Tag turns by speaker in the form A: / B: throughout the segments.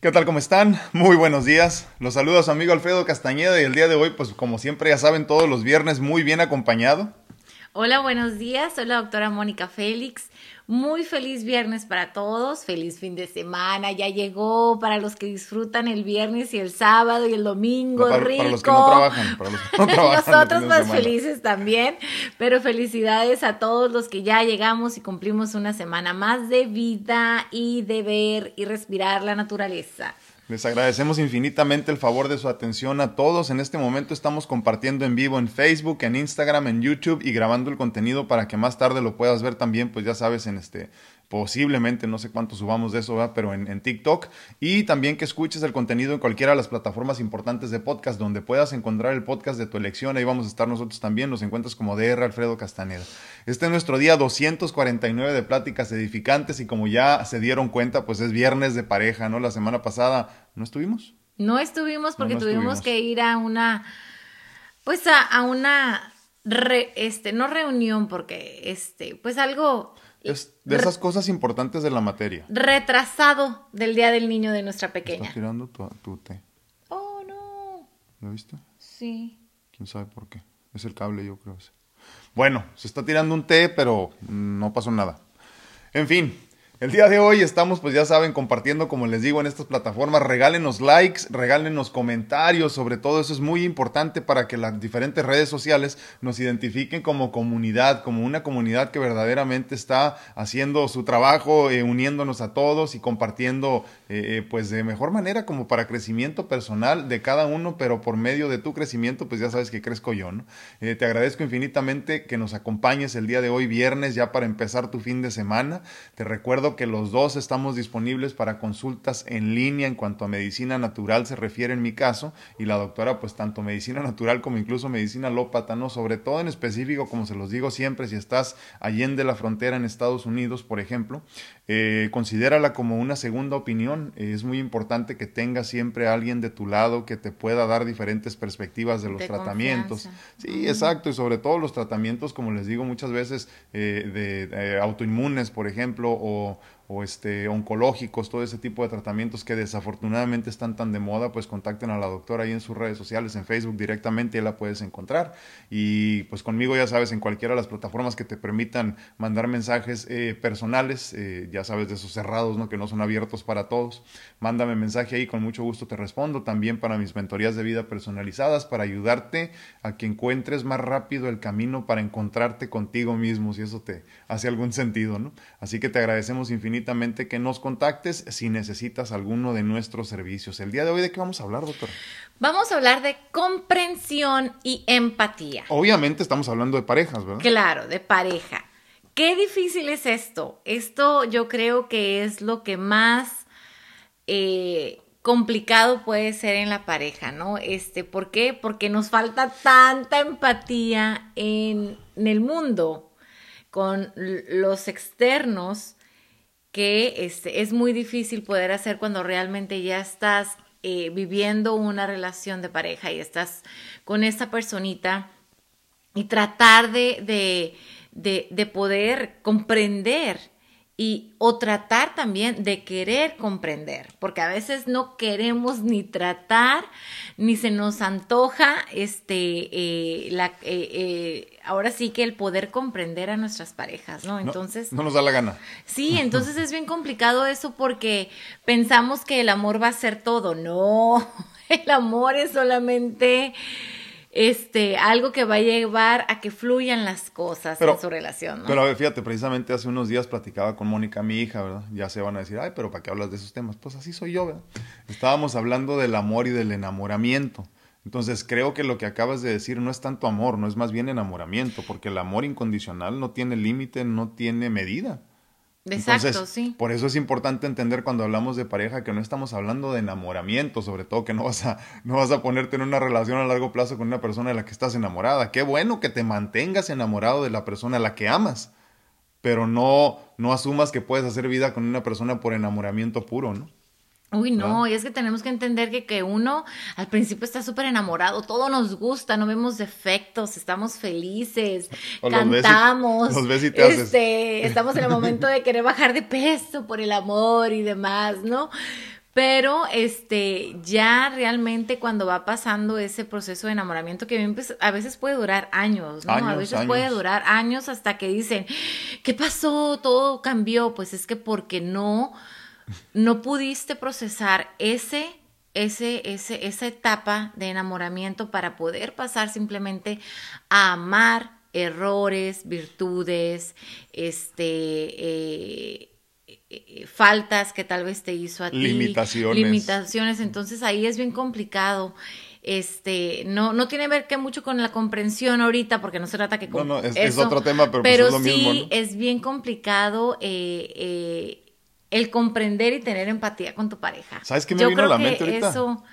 A: ¿Qué tal? ¿Cómo están? Muy buenos días. Los saluda su amigo Alfredo Castañeda y el día de hoy, pues como siempre ya saben, todos los viernes muy bien acompañado.
B: Hola, buenos días. Soy la doctora Mónica Félix. Muy feliz viernes para todos, feliz fin de semana, ya llegó para los que disfrutan el viernes y el sábado y el domingo,
A: para,
B: rico.
A: Para los que no trabajan, para los que no trabajan
B: Nosotros más felices también, pero felicidades a todos los que ya llegamos y cumplimos una semana más de vida y de ver y respirar la naturaleza.
A: Les agradecemos infinitamente el favor de su atención a todos. En este momento estamos compartiendo en vivo en Facebook, en Instagram, en YouTube y grabando el contenido para que más tarde lo puedas ver también, pues ya sabes, en este posiblemente, no sé cuánto subamos de eso, ¿verdad? pero en, en, TikTok. Y también que escuches el contenido en cualquiera de las plataformas importantes de podcast, donde puedas encontrar el podcast de tu elección. Ahí vamos a estar nosotros también. Nos encuentras como DR Alfredo Castaneda. Este es nuestro día 249 de pláticas edificantes y como ya se dieron cuenta, pues es viernes de pareja, ¿no? La semana pasada, ¿no estuvimos?
B: No estuvimos porque no, no tuvimos estuvimos. que ir a una, pues a, a una, re, este, no reunión porque, este, pues algo
A: es de esas cosas importantes de la materia.
B: Retrasado del Día del Niño de nuestra pequeña.
A: Está tirando tu, tu té.
B: Oh, no.
A: ¿Lo viste?
B: Sí.
A: ¿Quién sabe por qué? Es el cable, yo creo. Bueno, se está tirando un té, pero no pasó nada. En fin, el día de hoy estamos, pues ya saben, compartiendo, como les digo, en estas plataformas. Regálenos likes, regálenos comentarios, sobre todo eso es muy importante para que las diferentes redes sociales nos identifiquen como comunidad, como una comunidad que verdaderamente está haciendo su trabajo, eh, uniéndonos a todos y compartiendo, eh, pues de mejor manera, como para crecimiento personal de cada uno, pero por medio de tu crecimiento, pues ya sabes que crezco yo, ¿no? Eh, te agradezco infinitamente que nos acompañes el día de hoy, viernes, ya para empezar tu fin de semana. Te recuerdo que los dos estamos disponibles para consultas en línea en cuanto a medicina natural se refiere en mi caso y la doctora pues tanto medicina natural como incluso medicina alópata, ¿no? Sobre todo en específico, como se los digo siempre, si estás allende la frontera en Estados Unidos, por ejemplo, eh, considérala como una segunda opinión. Eh, es muy importante que tengas siempre a alguien de tu lado que te pueda dar diferentes perspectivas de los
B: de
A: tratamientos.
B: confianza.
A: Sí, exacto, y sobre todo los tratamientos, como les digo muchas veces, eh, de, de autoinmunes, por ejemplo, o, o este, oncológicos, todo ese tipo de tratamientos que desafortunadamente están tan de moda, pues contacten a la doctora ahí en sus redes sociales, en Facebook directamente, ya la puedes encontrar. Y pues conmigo, ya sabes, en cualquiera de las plataformas que te permitan mandar mensajes eh, personales, eh, ya sabes, de esos cerrados, ¿no? que no son abiertos para todos, mándame mensaje ahí, con mucho gusto te respondo. También para mis mentorías de vida personalizadas, para ayudarte a que encuentres más rápido el camino para encontrarte contigo mismo, si eso te hace algún sentido, ¿no? Así que te agradecemos infinitamente que nos contactes si necesitas alguno de nuestros servicios. El día de hoy, ¿de qué vamos a hablar, doctor?
B: Vamos a hablar de comprensión y empatía.
A: Obviamente estamos hablando de parejas, ¿verdad?
B: Claro, de pareja. Qué difícil es esto. Esto yo creo que es lo que más eh, complicado puede ser en la pareja, ¿no? Este, ¿por qué? Porque nos falta tanta empatía en, en el mundo con los externos que este, es muy difícil poder hacer cuando realmente ya estás eh, viviendo una relación de pareja y estás con esta personita y tratar de, de, de, de poder comprender y o tratar también de querer comprender, porque a veces no queremos ni tratar, ni se nos antoja, este, eh, la, eh, eh, ahora sí que el poder comprender a nuestras parejas, ¿no? Entonces,
A: no, no nos da la gana.
B: Sí, entonces es bien complicado eso porque pensamos que el amor va a ser todo, no, el amor es solamente este, algo que va a llevar a que fluyan las cosas
A: Pero-
B: en su relación, ¿no?
A: Pero fíjate, precisamente hace unos días platicaba con Mónica, mi hija, ¿verdad? Ya se van a decir, ay, pero ¿para qué hablas de esos temas? Pues así soy yo, ¿verdad? Estábamos hablando del amor y del enamoramiento. Entonces creo que lo que acabas de decir no es tanto amor, no es más bien enamoramiento, porque el amor incondicional no tiene límite, no tiene medida.
B: Exacto,
A: Entonces,
B: sí.
A: Por eso es importante entender cuando hablamos de pareja que no estamos hablando de enamoramiento, sobre todo que no vas a no vas a ponerte en una relación a largo plazo con una persona de la que estás enamorada. Qué bueno que te mantengas enamorado de la persona a la que amas, pero no no asumas que puedes hacer vida con una persona por enamoramiento puro, ¿no?
B: Uy, no, y es que tenemos que entender que, que uno al principio está súper enamorado, todo nos gusta, no vemos defectos, estamos felices,
A: O los ves y-
B: cantamos,
A: los ves y te haces.
B: este, estamos en el momento de querer bajar de peso por el amor y demás, ¿no? Pero este, ya realmente cuando va pasando ese proceso de enamoramiento que pues, a veces puede durar años, ¿no? a veces puede durar años hasta que dicen, ¿qué pasó? Todo cambió. Pues es que porque no, no pudiste procesar ese, ese, ese, esa etapa de enamoramiento para poder pasar simplemente a amar errores, virtudes, este, eh, eh, faltas que tal vez te hizo a ti.
A: Limitaciones.
B: Limitaciones. Entonces ahí es bien complicado. Este, no, no tiene que ver que mucho con la comprensión ahorita, porque no se trata que
A: con No, no, es, otro tema, pero, pues es lo sí mismo,
B: es bien complicado eh, el comprender y tener empatía con tu pareja.
A: ¿Sabes qué me vino a la mente ahorita?
B: Eso,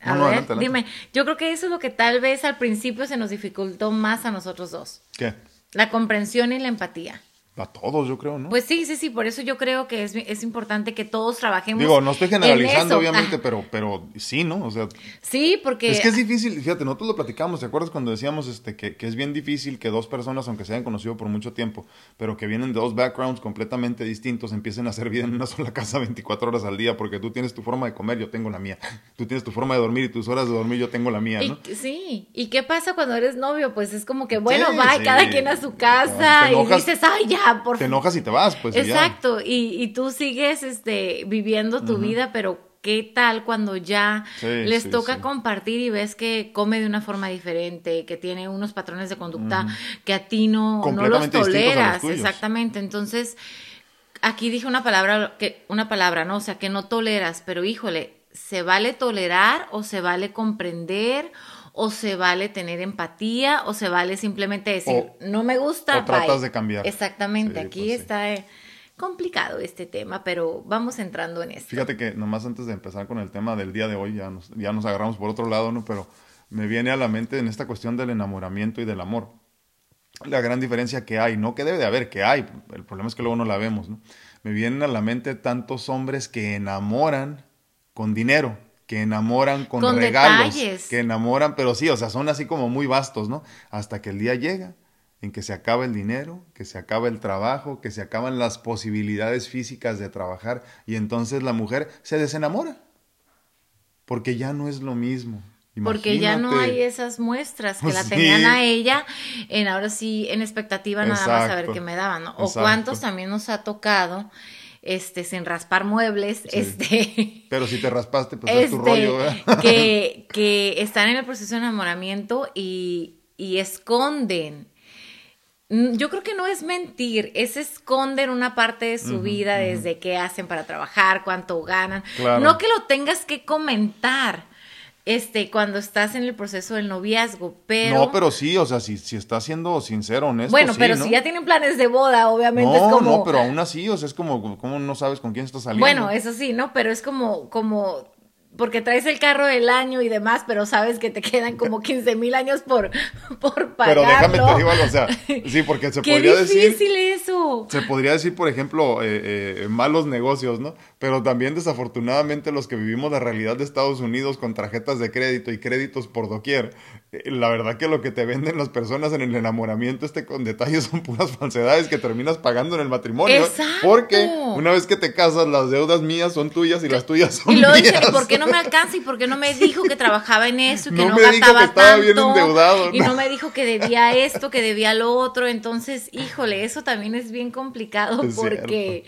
B: a ver, dime, yo creo que eso es lo que tal vez al principio se nos dificultó más a nosotros dos.
A: ¿Qué?
B: La comprensión y la empatía.
A: A todos, yo creo, ¿no?
B: Pues sí, sí, sí, por eso yo creo que es, es importante que todos trabajemos.
A: Digo, no estoy generalizando, obviamente, pero, pero sí, ¿no? O sea.
B: Sí, porque.
A: Es que es difícil, fíjate, nosotros lo platicamos, ¿te acuerdas cuando decíamos este, que, que es bien difícil que dos personas, aunque se hayan conocido por mucho tiempo, pero que vienen de dos backgrounds completamente distintos, empiecen a hacer vida en una sola casa 24 horas al día, porque tú tienes tu forma de comer, yo tengo la mía. Tú tienes tu forma de dormir y tus horas de dormir, yo tengo la mía, ¿no?
B: sí, ¿y qué pasa cuando eres novio? Pues es como que, bueno, va, cada quien a su casa y dices, ay, ya, por
A: Te enojas y te vas, pues.
B: Exacto, y, y, tú sigues este, viviendo tu vida, pero ¿qué tal cuando ya les toca compartir y ves que come de una forma diferente, que tiene unos patrones de conducta que a ti no, no los toleras? Exactamente, entonces aquí dije una palabra, que, una palabra, ¿no? O sea, que no toleras, pero híjole, ¿se vale tolerar o se vale comprender? O se vale tener empatía o se vale simplemente decir, no me gusta.
A: O tratas de cambiar.
B: Exactamente, aquí pues está eh, complicado este tema, pero vamos entrando en esto.
A: Fíjate que nomás antes de empezar con el tema del día de hoy, ya nos, ya nos agarramos por otro lado, ¿no? Pero me viene a la mente en esta cuestión del enamoramiento y del amor. La gran diferencia que hay, no que debe de haber, que hay, el problema es que luego no la vemos, ¿no? Me vienen a la mente tantos hombres que enamoran con dinero que enamoran con, regalos, que enamoran, pero sí, o sea, son así como muy vastos, ¿no? Hasta que el día llega en que se acaba el dinero, que se acaba el trabajo, que se acaban las posibilidades físicas de trabajar y entonces la mujer se desenamora, porque ya no es lo mismo.
B: Porque ya no hay esas muestras que la tenían a ella, en ahora sí, en expectativa nada más a ver qué me daban, ¿no? O cuántos también nos ha tocado este, sin raspar muebles, este...
A: Pero si te raspaste, pues es tu este, rollo,
B: Que, que están en el proceso de enamoramiento y, y esconden. Mm, yo creo que no es mentir, es esconder una parte de su vida desde qué hacen para trabajar, cuánto ganan. No que lo tengas que comentar, este, cuando estás en el proceso del noviazgo, pero...
A: No, pero sí, o sea, si, si estás siendo sincero, honesto,
B: Bueno, pero si ya tienen planes de boda, obviamente es como...
A: No, pero aún así, o sea, es como, como no sabes con quién estás saliendo.
B: Bueno, eso sí, ¿no? Pero es como, como porque traes el carro del año y demás, pero sabes que te quedan como 15 mil años por, por pagarlo. Pero déjame te
A: digo algo, o sea, sí, porque se podría decir...
B: ¡Qué difícil eso!
A: Se podría decir, por ejemplo, eh, eh, malos negocios, ¿no? Pero también desafortunadamente los que vivimos la realidad de Estados Unidos con tarjetas de crédito y créditos por doquier, la verdad que lo que te venden las personas en el enamoramiento este con detalles son puras falsedades que terminas pagando en el matrimonio.
B: Exacto.
A: Porque una vez que te casas, las deudas mías son tuyas y las tuyas son y luego Dice,
B: ¿por qué no me alcanza? ¿Y por qué no me dijo que trabajaba en eso y que no, no me dijo que estaba Bien endeudado, y no me dijo que debía esto, que debía lo otro. Entonces, híjole, eso también es bien complicado porque...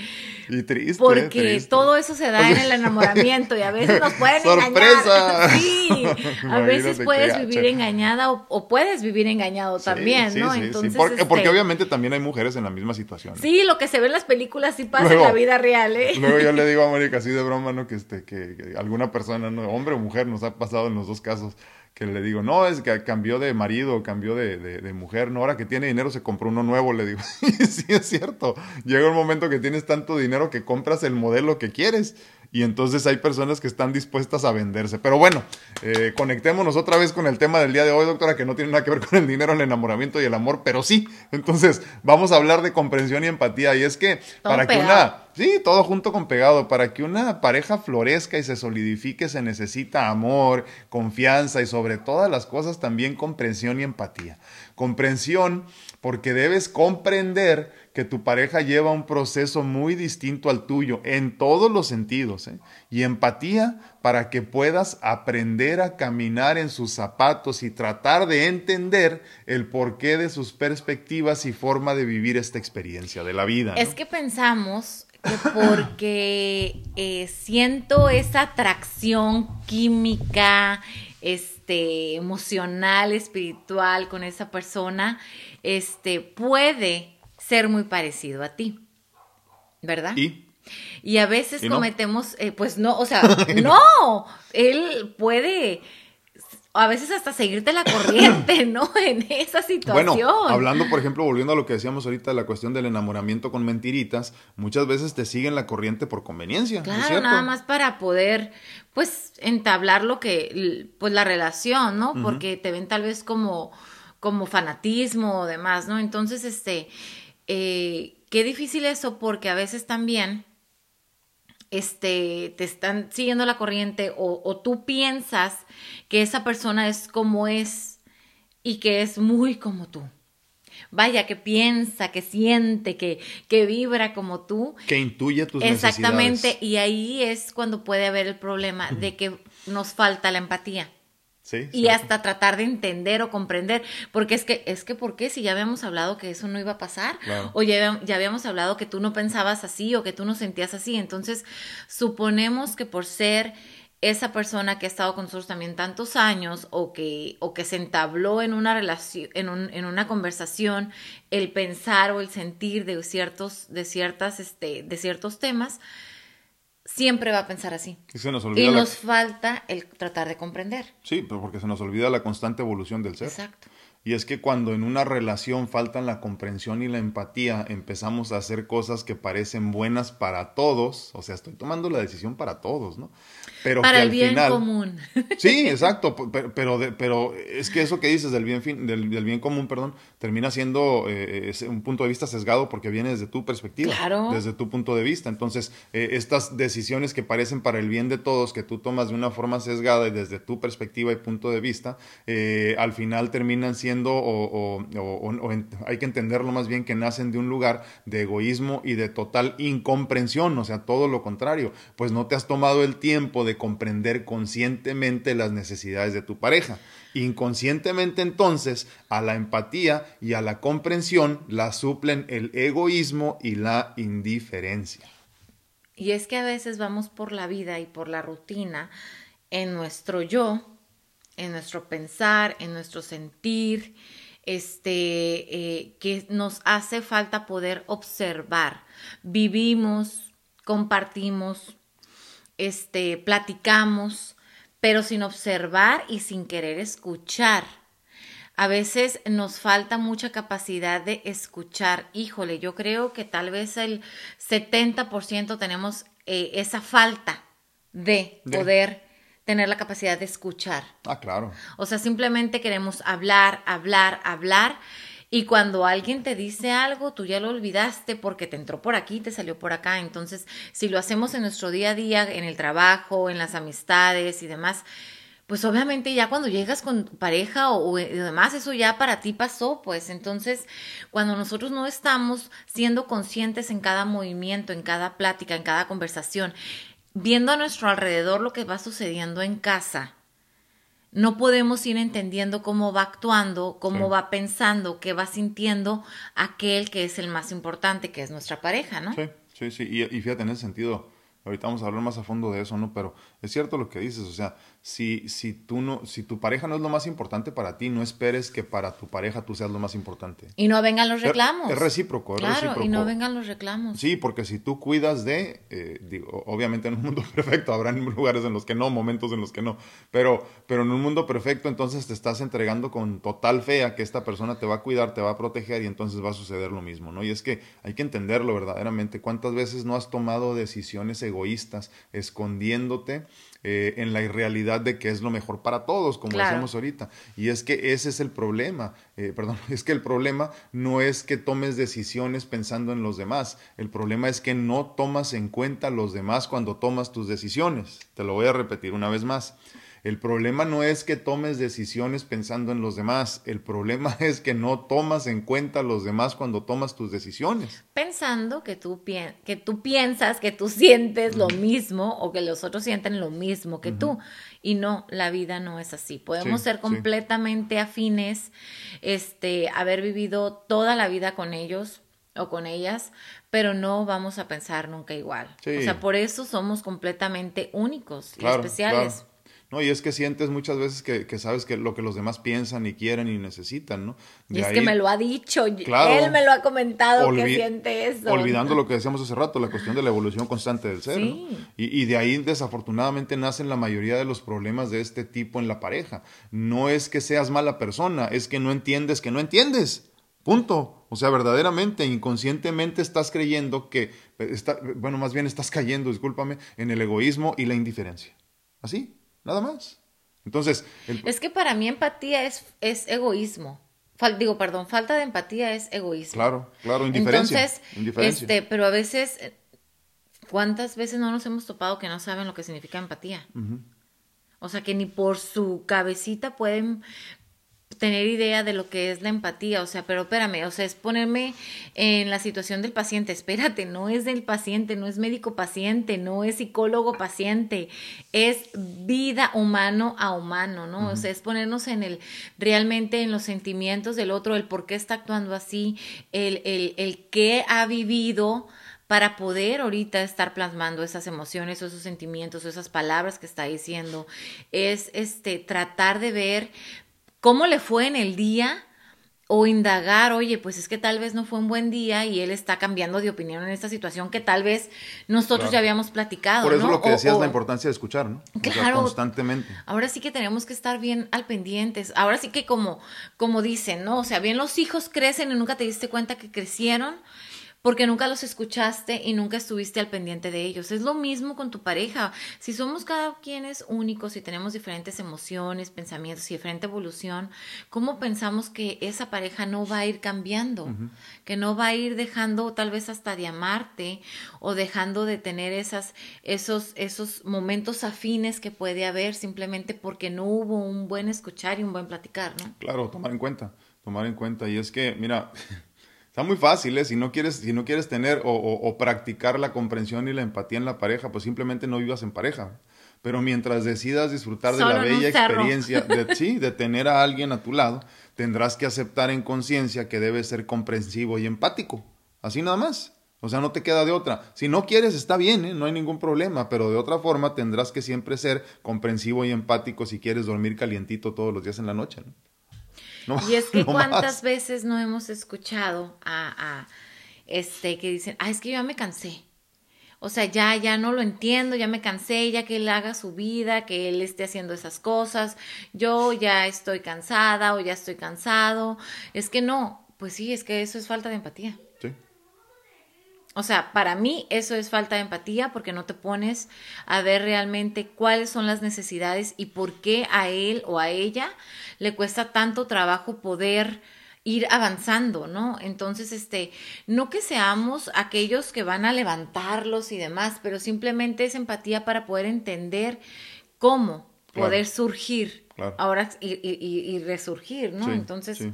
A: Y triste.
B: Porque todo eso se da en el enamoramiento y a veces nos pueden
A: ¡Sorpresa!
B: engañar. Sí, a veces puedes vivir engañada o, puedes vivir engañado también, ¿no?
A: Entonces, porque, porque, este obviamente también hay mujeres en la misma situación.
B: Sí, lo que se ve en las películas sí pasa en la vida real, ¿eh?
A: Luego yo le digo a Mónica así de broma, ¿no? Que, este, que, alguna persona, ¿no? hombre o mujer, nos ha pasado en los dos casos que le digo, no, es que cambió de marido, cambió de, de, mujer, no, ahora que tiene dinero se compró uno nuevo, le digo, sí es cierto, llega un momento que tienes tanto dinero que compras el modelo que quieres y entonces hay personas que están dispuestas a venderse. Pero bueno, eh, conectémonos otra vez con el tema del día de hoy, doctora, que no tiene nada que ver con el dinero, el enamoramiento y el amor, pero sí. Entonces, vamos a hablar de comprensión y empatía. Y es que para que una... Sí, todo junto con pegado. Para que una pareja florezca y se solidifique se necesita amor, confianza y sobre todas las cosas también comprensión y empatía. Comprensión porque debes comprender que tu pareja lleva un proceso muy distinto al tuyo en todos los sentidos. ¿eh? Y empatía para que puedas aprender a caminar en sus zapatos y tratar de entender el porqué de sus perspectivas y forma de vivir esta experiencia de la vida.
B: Es que pensamos que porque eh, siento esa atracción química, este, emocional, espiritual con esa persona, este, puede ser muy parecido a ti, ¿verdad?
A: ¿Y?
B: Y a veces cometemos, eh, pues no, o sea, no, él puede a veces hasta seguirte la corriente, ¿no? En esa situación.
A: Bueno, hablando, por ejemplo, volviendo a lo que decíamos ahorita, la cuestión del enamoramiento con mentiritas, muchas veces te siguen la corriente por conveniencia.
B: Claro, nada más para poder, pues, entablar lo que, pues, la relación, ¿no? Porque te ven tal vez como, como fanatismo o demás, ¿no? Entonces, este, eh, qué difícil eso, porque a veces también este, te están siguiendo la corriente o, o, tú piensas que esa persona es como es y que es muy como tú. Vaya, que piensa, que siente, que, que vibra como tú.
A: Que intuye tus
B: Exactamente, y ahí es cuando puede haber el problema de que nos falta la empatía y hasta tratar de entender o comprender, porque es que, es que, ¿por qué? Si ya habíamos hablado que eso no iba a pasar, o ya, ya, habíamos hablado que tú no pensabas así o que tú no sentías así, entonces suponemos que por ser esa persona que ha estado con nosotros también tantos años o que, o que se entabló en una relación, en, un, en una conversación, el pensar o el sentir de ciertos, de ciertas, este, de ciertos temas, siempre va a pensar así. Y, nos falta el tratar de comprender.
A: Sí, pero porque se nos olvida la constante evolución del ser. Exacto. Y es que cuando en una relación faltan la comprensión y la empatía, empezamos a hacer cosas que parecen buenas para todos, o sea, estoy tomando la decisión para todos, ¿no?
B: Pero para el bien común.
A: Sí, exacto, pero, pero, es que eso que dices del bien, del, del bien común, perdón, termina siendo eh, un punto de vista sesgado porque viene desde tu perspectiva, claro. desde tu punto de vista. Entonces, eh, estas decisiones que parecen para el bien de todos, que tú tomas de una forma sesgada y desde tu perspectiva y punto de vista, eh, al final terminan siendo o, hay que entenderlo más bien que nacen de un lugar de egoísmo y de total incomprensión, o sea, todo lo contrario, pues no te has tomado el tiempo de comprender conscientemente las necesidades de tu pareja. Inconscientemente entonces a la empatía y a la comprensión la suplen el egoísmo y la indiferencia.
B: Y es que a veces vamos por la vida y por la rutina en nuestro yo en nuestro pensar, en nuestro sentir, este, eh, que nos hace falta poder observar. Vivimos, compartimos, este, platicamos, pero sin observar y sin querer escuchar. A veces nos falta mucha capacidad de escuchar. Híjole, yo creo que tal vez el 70% tenemos eh, esa falta de, de. poder tener la capacidad de escuchar.
A: Ah, claro.
B: O sea, simplemente queremos hablar, hablar, hablar. Y cuando alguien te dice algo, tú ya lo olvidaste porque te entró por aquí, te salió por acá. Entonces, si lo hacemos en nuestro día a día, en el trabajo, en las amistades y demás, pues obviamente ya cuando llegas con pareja o, o, demás, eso ya para ti pasó, pues entonces cuando nosotros no estamos siendo conscientes en cada movimiento, en cada plática, en cada conversación, viendo a nuestro alrededor lo que va sucediendo en casa, no podemos ir entendiendo cómo va actuando, cómo va pensando, qué va sintiendo aquel que es el más importante, que es nuestra pareja, ¿no?
A: Sí, sí, sí. Y, y fíjate, en ese sentido, ahorita vamos a hablar más a fondo de eso, ¿no? Pero es cierto lo que dices, o sea, si, si, tú no, si tu pareja no es lo más importante para ti, no esperes que para tu pareja tú seas lo más importante.
B: Y no vengan los reclamos.
A: Es, recíproco, es
B: claro, y no vengan los reclamos.
A: Sí, porque si tú cuidas de, eh, digo, obviamente en un mundo perfecto, habrá lugares en los que no, momentos en los que no, pero, pero en un mundo perfecto entonces te estás entregando con total fe a que esta persona te va a cuidar, te va a proteger y entonces va a suceder lo mismo, ¿no? Y es que hay que entenderlo verdaderamente. ¿Cuántas veces no has tomado decisiones egoístas escondiéndote? Eh, en la irrealidad de que es lo mejor para todos, como decimos ahorita. Y es que ese es el problema, eh, perdón, es que el problema no es que tomes decisiones pensando en los demás, el problema es que no tomas en cuenta los demás cuando tomas tus decisiones. Te lo voy a repetir una vez más. El problema no es que tomes decisiones pensando en los demás, el problema es que no tomas en cuenta a los demás cuando tomas tus decisiones.
B: Pensando que tú, que tú piensas, que tú sientes lo mismo o que los otros sienten lo mismo que tú. Y no, la vida no es así. Podemos ser completamente afines, este, haber vivido toda la vida con ellos, o con ellas, pero no vamos a pensar nunca igual. O sea, por eso somos completamente únicos y especiales.
A: No, y es que sientes muchas veces que, sabes que lo que los demás piensan y quieren y necesitan, ¿no?
B: y es que me lo ha dicho, él me lo ha comentado que siente eso.
A: Olvidando lo que decíamos hace rato, la cuestión de la evolución constante del ser. Y, y de ahí desafortunadamente nacen la mayoría de los problemas de este tipo en la pareja. No es que seas mala persona, es que no entiendes que no entiendes. Punto. O sea, verdaderamente, inconscientemente estás creyendo que, está, bueno, más bien estás cayendo, discúlpame, en el egoísmo y la indiferencia. Así, nada más. Entonces...
B: Es que para mí empatía es, es egoísmo. digo, perdón, falta de empatía es egoísmo.
A: Claro, claro, indiferencia.
B: Entonces, este, pero a veces, eh, ¿cuántas veces no nos hemos topado que no saben lo que significa empatía? O sea, que ni por su cabecita pueden tener idea de lo que es la empatía, o sea, pero espérame, o sea, es ponerme en la situación del paciente, espérate, no es del paciente, no es médico paciente, no es psicólogo paciente, es vida humano a humano, ¿no? O sea, es ponernos en el, realmente en los sentimientos del otro, el por qué está actuando así, el, el, el qué ha vivido, para poder ahorita estar plasmando esas emociones o esos sentimientos o esas palabras que está diciendo, es este tratar de ver cómo le fue en el día o indagar, oye, pues es que tal vez no fue un buen día y él está cambiando de opinión en esta situación que tal vez nosotros ya habíamos platicado.
A: Por eso lo que decías, la importancia de escuchar, ¿no? Claro. constantemente.
B: Ahora sí que tenemos que estar bien al pendientes. Ahora sí que como, como dicen, ¿no? O sea, bien los hijos crecen y nunca te diste cuenta que crecieron porque nunca los escuchaste y nunca estuviste al pendiente de ellos. Es lo mismo con tu pareja. Si somos cada quien es únicos y tenemos diferentes emociones, pensamientos y diferente evolución, ¿cómo pensamos que esa pareja no va a ir cambiando? Que no va a ir dejando tal vez hasta de amarte o dejando de tener esas, esos, esos momentos afines que puede haber simplemente porque no hubo un buen escuchar y un buen platicar, ¿no?
A: Claro, tomar en cuenta, tomar en cuenta. Y es que, mira, Está muy fácil, ¿eh? Si no quieres, si no quieres tener o, practicar la comprensión y la empatía en la pareja, pues simplemente no vivas en pareja. Pero mientras decidas disfrutar de la bella experiencia de, sí, de tener a alguien a tu lado, tendrás que aceptar en conciencia que debes ser comprensivo y empático. Así nada más. O sea, no te queda de otra. Si no quieres, está bien, ¿eh? no hay ningún problema, pero de otra forma tendrás que siempre ser comprensivo y empático si quieres dormir calientito todos los días en la noche. ¿no?
B: Y es que cuántas veces no hemos escuchado a, este que dicen, ah, es que yo ya me cansé. O sea, ya, ya no lo entiendo, ya me cansé, ya que él haga su vida, que él esté haciendo esas cosas, yo ya estoy cansada o ya estoy cansado. Es que no, pues sí, es que eso es falta de empatía. O sea, para mí eso es falta de empatía porque no te pones a ver realmente cuáles son las necesidades y por qué a él o a ella le cuesta tanto trabajo poder ir avanzando, ¿no? Entonces, este, no que seamos aquellos que van a levantarlos y demás, pero simplemente es empatía para poder entender cómo poder surgir ahora y, resurgir, ¿no? Entonces,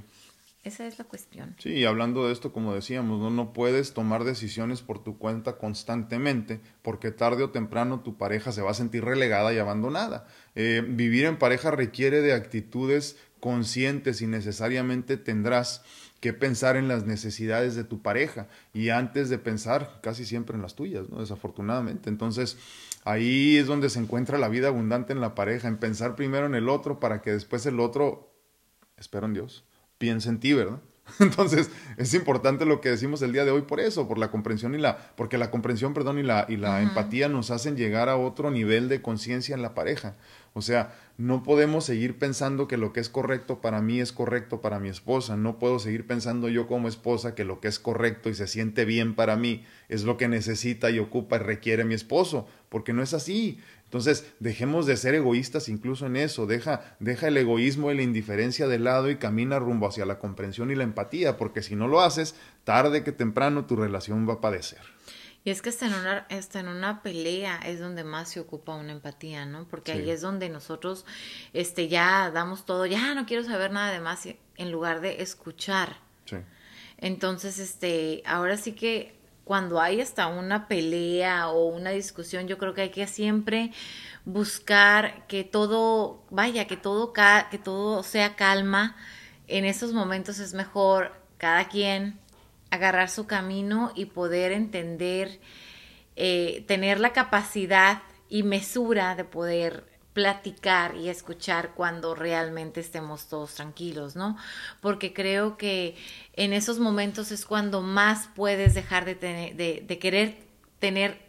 B: esa es la cuestión.
A: Sí, hablando de esto, como decíamos, ¿no? no puedes tomar decisiones por tu cuenta constantemente, porque tarde o temprano tu pareja se va a sentir relegada y abandonada. Eh, vivir en pareja requiere de actitudes conscientes y necesariamente tendrás que pensar en las necesidades de tu pareja y antes de pensar casi siempre en las tuyas, ¿no? Desafortunadamente. Entonces, ahí es donde se encuentra la vida abundante en la pareja, en pensar primero en el otro para que después el otro, espero en Dios, piensa en ti, ¿verdad? Entonces, es importante lo que decimos el día de hoy por eso, por la comprensión y la, porque la comprensión, perdón, y la, y la empatía nos hacen llegar a otro nivel de conciencia en la pareja. O sea, no podemos seguir pensando que lo que es correcto para mí es correcto para mi esposa. No puedo seguir pensando yo como esposa que lo que es correcto y se siente bien para mí es lo que necesita y ocupa y requiere mi esposo, porque no es así. Entonces, dejemos de ser egoístas incluso en eso, deja, deja el egoísmo y la indiferencia de lado y camina rumbo hacia la comprensión y la empatía, porque si no lo haces, tarde que temprano tu relación va a padecer.
B: Y es que hasta en, una, hasta en una pelea es donde más se ocupa una empatía, ¿no? Porque ahí es donde nosotros este, ya damos todo, ya no quiero saber nada de más, en lugar de escuchar. Sí. Entonces, este, ahora sí que cuando hay hasta una pelea o una discusión, yo creo que hay que siempre buscar que todo, vaya, que todo, que todo sea calma. En esos momentos es mejor cada quien agarrar su camino y poder entender, eh, tener la capacidad y mesura de poder platicar y escuchar cuando realmente estemos todos tranquilos, ¿no? Porque creo que en esos momentos es cuando más puedes dejar de, tener, de, querer tener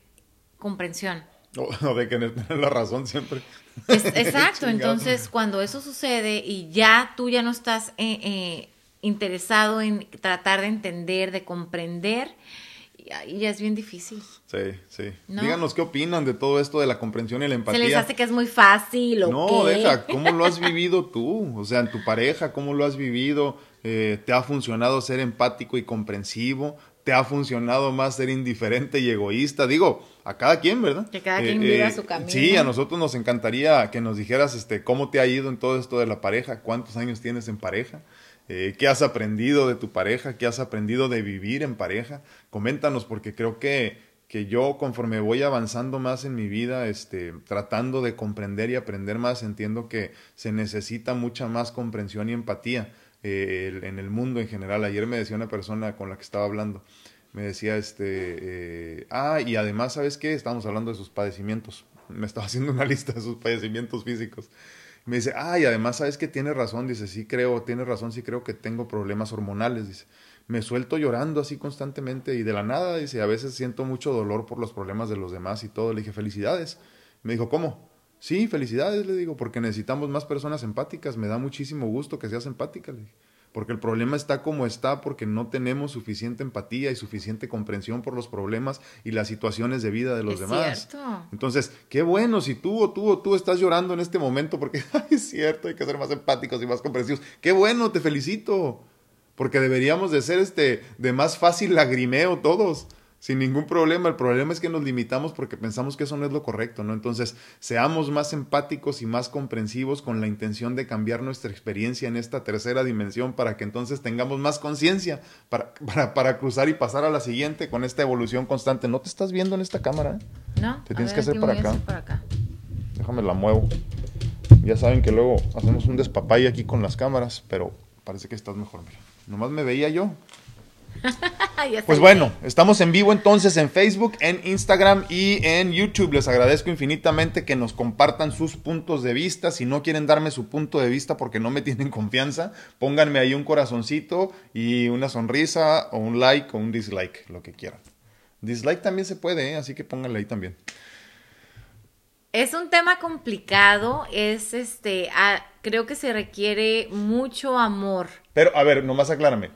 B: comprensión.
A: O, de querer tener la razón siempre.
B: exacto, entonces cuando eso sucede y ya tú ya no estás eh, eh, interesado en tratar de entender, de comprender, y ya es bien difícil.
A: Sí, sí. Díganos qué opinan de todo esto de la comprensión y la empatía.
B: Se les hace que es muy fácil o
A: No, deja, ¿cómo lo has vivido tú? O sea, en tu pareja, ¿cómo lo has vivido? Eh, ¿Te ha funcionado ser empático y comprensivo? ¿Te ha funcionado más ser indiferente y egoísta? Digo, a cada quien, ¿verdad?
B: Que cada quien viva eh, su camino.
A: Sí, a nosotros nos encantaría que nos dijeras este, cómo te ha ido en todo esto de la pareja, cuántos años tienes en pareja. Eh, qué has aprendido de tu pareja, qué has aprendido de vivir en pareja. Coméntanos porque creo que, que yo conforme voy avanzando más en mi vida, este, tratando de comprender y aprender más, entiendo que se necesita mucha más comprensión y empatía eh, en el mundo en general. Ayer me decía una persona con la que estaba hablando, me decía, este, eh, ah, y además, ¿sabes qué? Estábamos hablando de sus padecimientos. Me estaba haciendo una lista de sus padecimientos físicos. Me dice, ay, además, ¿sabes que Tiene razón, dice, sí creo, tiene razón, sí creo que tengo problemas hormonales, dice. Me suelto llorando así constantemente y de la nada, dice, a veces siento mucho dolor por los problemas de los demás y todo. Le dije, felicidades. Me dijo, ¿cómo? Sí, felicidades, le digo, porque necesitamos más personas empáticas. Me da muchísimo gusto que seas empática, le dije porque el problema está como está, porque no tenemos suficiente empatía y suficiente comprensión por los problemas y las situaciones de vida de los demás. Entonces, qué bueno si tú o tú o tú estás llorando en este momento porque es cierto, hay que ser más empáticos y más comprensivos. Qué bueno, te felicito, porque deberíamos de ser este de más fácil lagrimeo todos sin ningún problema. El problema es que nos limitamos porque pensamos que eso no es lo correcto, ¿no? Entonces, seamos más empáticos y más comprensivos con la intención de cambiar nuestra experiencia en esta tercera dimensión para que entonces tengamos más conciencia para, para, para, cruzar y pasar a la siguiente con esta evolución constante. ¿No te estás viendo en esta cámara?
B: ¿eh? No.
A: Te tienes que hacer para acá. Déjame la muevo. Ya saben que luego hacemos un despapay aquí con las cámaras, pero parece que estás mejor. Mira, nomás me veía yo. pues bueno, estamos en vivo entonces en Facebook, en Instagram y en YouTube. Les agradezco infinitamente que nos compartan sus puntos de vista. Si no quieren darme su punto de vista porque no me tienen confianza, pónganme ahí un corazoncito y una sonrisa o un like o un dislike, lo que quieran. Dislike también se puede, ¿eh? así que pónganle ahí también.
B: Es un tema complicado, es este, ah, creo que se requiere mucho amor.
A: Pero, a ver, nomás aclárame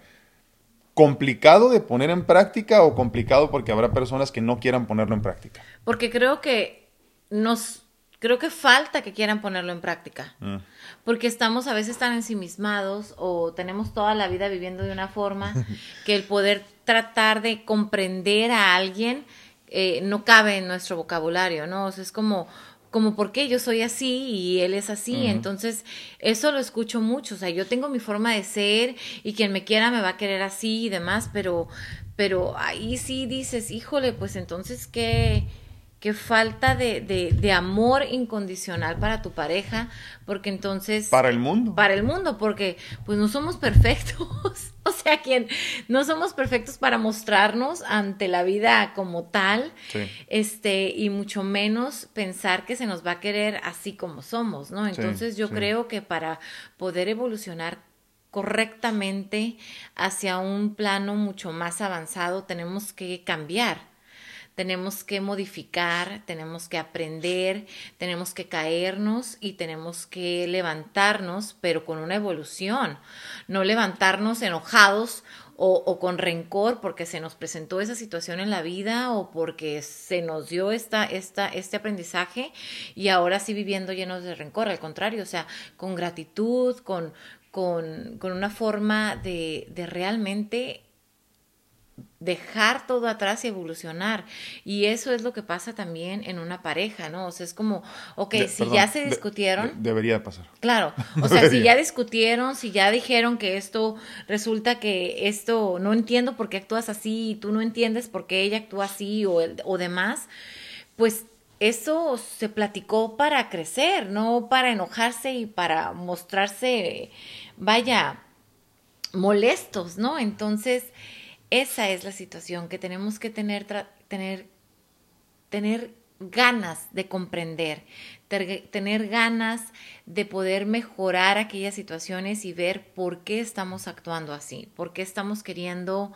A: complicado de poner en práctica o complicado porque habrá personas que no quieran ponerlo en práctica?
B: Porque creo que nos creo que falta que quieran ponerlo en práctica. Mm. Porque estamos a veces tan ensimismados o tenemos toda la vida viviendo de una forma que el poder tratar de comprender a alguien eh, no cabe en nuestro vocabulario, ¿no? O sea, es como, como por qué yo soy así y él es así. Entonces, eso lo escucho mucho. O sea, yo tengo mi forma de ser y quien me quiera me va a querer así y demás, pero, pero ahí sí dices, híjole, pues entonces, ¿qué? Qué falta de, de, de, amor incondicional para tu pareja, porque entonces...
A: Para el mundo.
B: Para el mundo, porque pues no somos perfectos, o sea, quien no somos perfectos para mostrarnos ante la vida como tal, este, y mucho menos pensar que se nos va a querer así como somos, ¿no? Entonces yo creo que para poder evolucionar correctamente hacia un plano mucho más avanzado tenemos que cambiar tenemos que modificar, tenemos que aprender, tenemos que caernos y tenemos que levantarnos, pero con una evolución, no levantarnos enojados o, con rencor porque se nos presentó esa situación en la vida o porque se nos dio esta, esta, este aprendizaje y ahora sí viviendo llenos de rencor, al contrario, o sea, con gratitud, con, con, con una forma de, de realmente dejar todo atrás y evolucionar. Y eso es lo que pasa también en una pareja, ¿no? O sea, es como, ok, si ya se discutieron.
A: debería pasar.
B: Claro, o sea, si ya discutieron, si ya dijeron que esto resulta que esto no entiendo por qué actúas así y tú no entiendes por qué ella actúa así o, o demás, pues eso se platicó para crecer, no para enojarse y para mostrarse, vaya, molestos, ¿no? Entonces, esa es la situación que tenemos que tener, tener, tener ganas de comprender, tener ganas de poder mejorar aquellas situaciones y ver por qué estamos actuando así, por qué estamos queriendo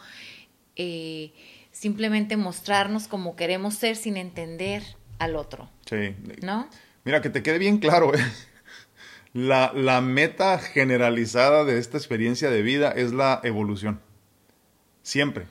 B: eh, simplemente mostrarnos como queremos ser sin entender al otro.
A: Sí.
B: ¿No?
A: Mira, que te quede bien claro, ¿eh? la, la meta generalizada de esta experiencia de vida es la evolución. Siempre.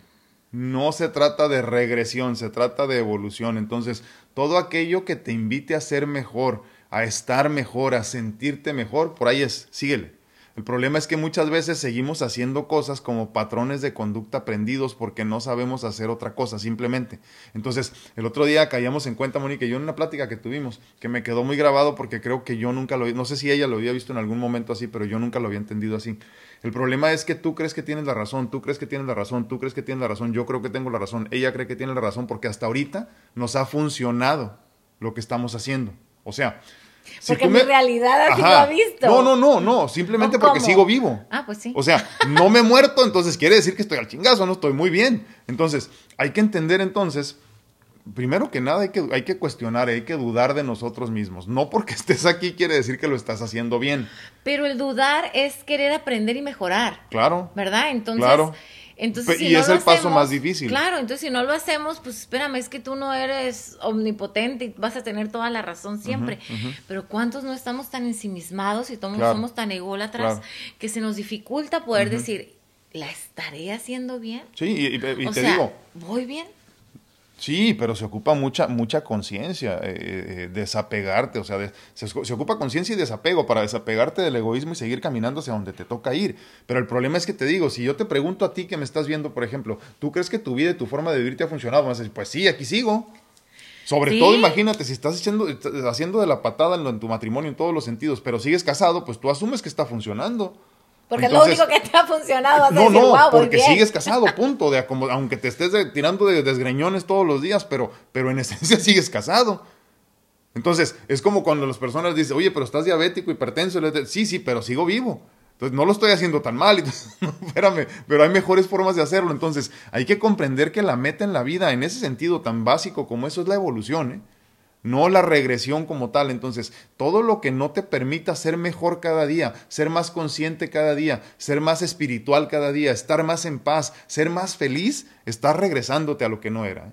A: No se trata de regresión, se trata de evolución. Entonces, todo aquello que te invite a ser mejor, a estar mejor, a sentirte mejor, por ahí es, síguele. El problema es que muchas veces seguimos haciendo cosas como patrones de conducta aprendidos porque no sabemos hacer otra cosa, simplemente. Entonces, el otro día caíamos en cuenta, Mónica, yo en una plática que tuvimos, que me quedó muy grabado porque creo que yo nunca lo, no sé si ella lo había visto en algún momento así, pero yo nunca lo había entendido así. El problema es que tú crees que tienes la razón, tú crees que tienes la razón, tú crees que tienes la razón, yo creo que tengo la razón, ella cree que tiene la razón porque hasta ahorita nos ha funcionado lo que estamos haciendo. O sea,
B: porque en realidad así lo ha visto.
A: No, no, no, no, simplemente porque sigo vivo.
B: Ah, pues sí.
A: O sea, no me he muerto, entonces quiere decir que estoy al chingazo, no estoy muy bien. Entonces, hay que entender entonces primero que nada hay que, hay que cuestionar, hay que dudar de nosotros mismos. No porque estés aquí quiere decir que lo estás haciendo bien.
B: Pero el dudar es querer aprender y mejorar.
A: Claro.
B: ¿Verdad? Entonces, claro. entonces
A: y es el paso más difícil.
B: Claro, entonces si no lo hacemos, pues espérame, es que tú no eres omnipotente y vas a tener toda la razón siempre. Pero ¿cuántos no estamos tan ensimismados y todos somos tan ególatras que se nos dificulta poder decir, ¿la estaré haciendo bien?
A: Sí, y, te digo.
B: ¿Voy bien?
A: Sí, pero se ocupa mucha, mucha conciencia, eh, eh, desapegarte, o sea, se, ocupa conciencia y desapego para desapegarte del egoísmo y seguir caminando hacia donde te toca ir. Pero el problema es que te digo, si yo te pregunto a ti que me estás viendo, por ejemplo, ¿tú crees que tu vida y tu forma de vivir te ha funcionado? Vas a decir, pues sí, aquí sigo. Sobre todo, imagínate, si estás haciendo de la patada en, en tu matrimonio en todos los sentidos, pero sigues casado, pues tú asumes que está funcionando.
B: Porque es lo único que te ha funcionado.
A: no, no, porque sigues casado, punto. De, aunque te estés tirando de desgreñones todos los días, pero, pero en esencia sigues casado. Entonces, es como cuando las personas dicen, oye, pero estás diabético, hipertenso. Sí, sí, pero sigo vivo. Entonces, no lo estoy haciendo tan mal. espérame, pero hay mejores formas de hacerlo. Entonces, hay que comprender que la meta en la vida, en ese sentido tan básico como eso, es la evolución. ¿eh? No la regresión como tal. Entonces, todo lo que no te permita ser mejor cada día, ser más consciente cada día, ser más espiritual cada día, estar más en paz, ser más feliz, estás regresándote a lo que no era.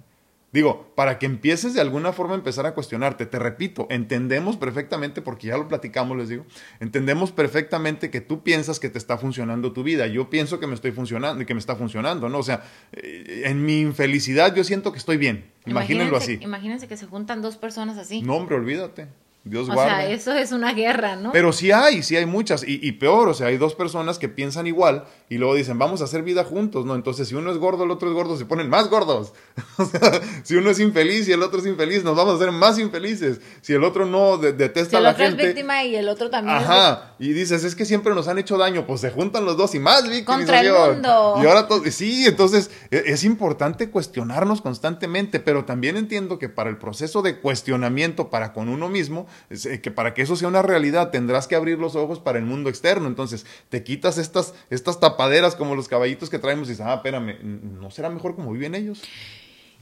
A: Digo, para que empieces de alguna forma a empezar a cuestionarte, te repito, entendemos perfectamente, porque ya lo platicamos, les digo, entendemos perfectamente que tú piensas que te está funcionando tu vida, yo pienso que me estoy funcionando y que me está funcionando, ¿no? O sea, eh, en mi infelicidad yo siento que estoy bien, imagínenlo así.
B: Imagínense que se juntan dos personas así.
A: No, hombre, olvídate. Dios
B: o
A: sea,
B: eso es una guerra, ¿no?
A: Pero sí hay, sí hay muchas. Y, y, peor, o sea, hay dos personas que piensan igual y luego dicen, vamos a hacer vida juntos, ¿no? Entonces, si uno es gordo, el otro es gordo, se ponen más gordos. o sea, si uno es infeliz y el otro es infeliz, nos vamos a hacer más infelices. Si el otro no detesta a la gente.
B: el otro es víctima y el otro también.
A: Ajá. Y dices, es que siempre nos han hecho daño, pues se juntan los dos y más víctimas.
B: Contra el mundo.
A: Y ahora todo. Sí, entonces e, es importante cuestionarnos constantemente, pero también entiendo que para el proceso de cuestionamiento para con uno mismo, eh, que para que eso sea una realidad tendrás que abrir los ojos para el mundo externo. Entonces, te quitas estas, estas tapaderas como los caballitos que traemos y dices, ah, espérame, ¿no será mejor como viven ellos?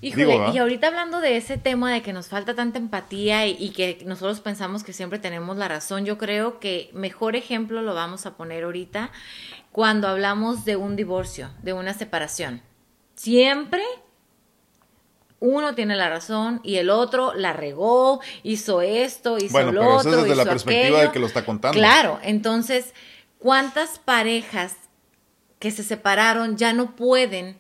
B: Híjole, y ahorita hablando de ese tema de que nos falta tanta empatía y, que nosotros pensamos que siempre tenemos la razón, yo creo que mejor ejemplo lo vamos a poner ahorita cuando hablamos de un divorcio, de una separación. Siempre uno tiene la razón y el otro la regó, hizo esto, hizo
A: bueno,
B: lo
A: pero
B: otro.
A: Eso es desde la perspectiva de que lo está contando.
B: Claro, entonces, ¿cuántas parejas que se separaron ya no pueden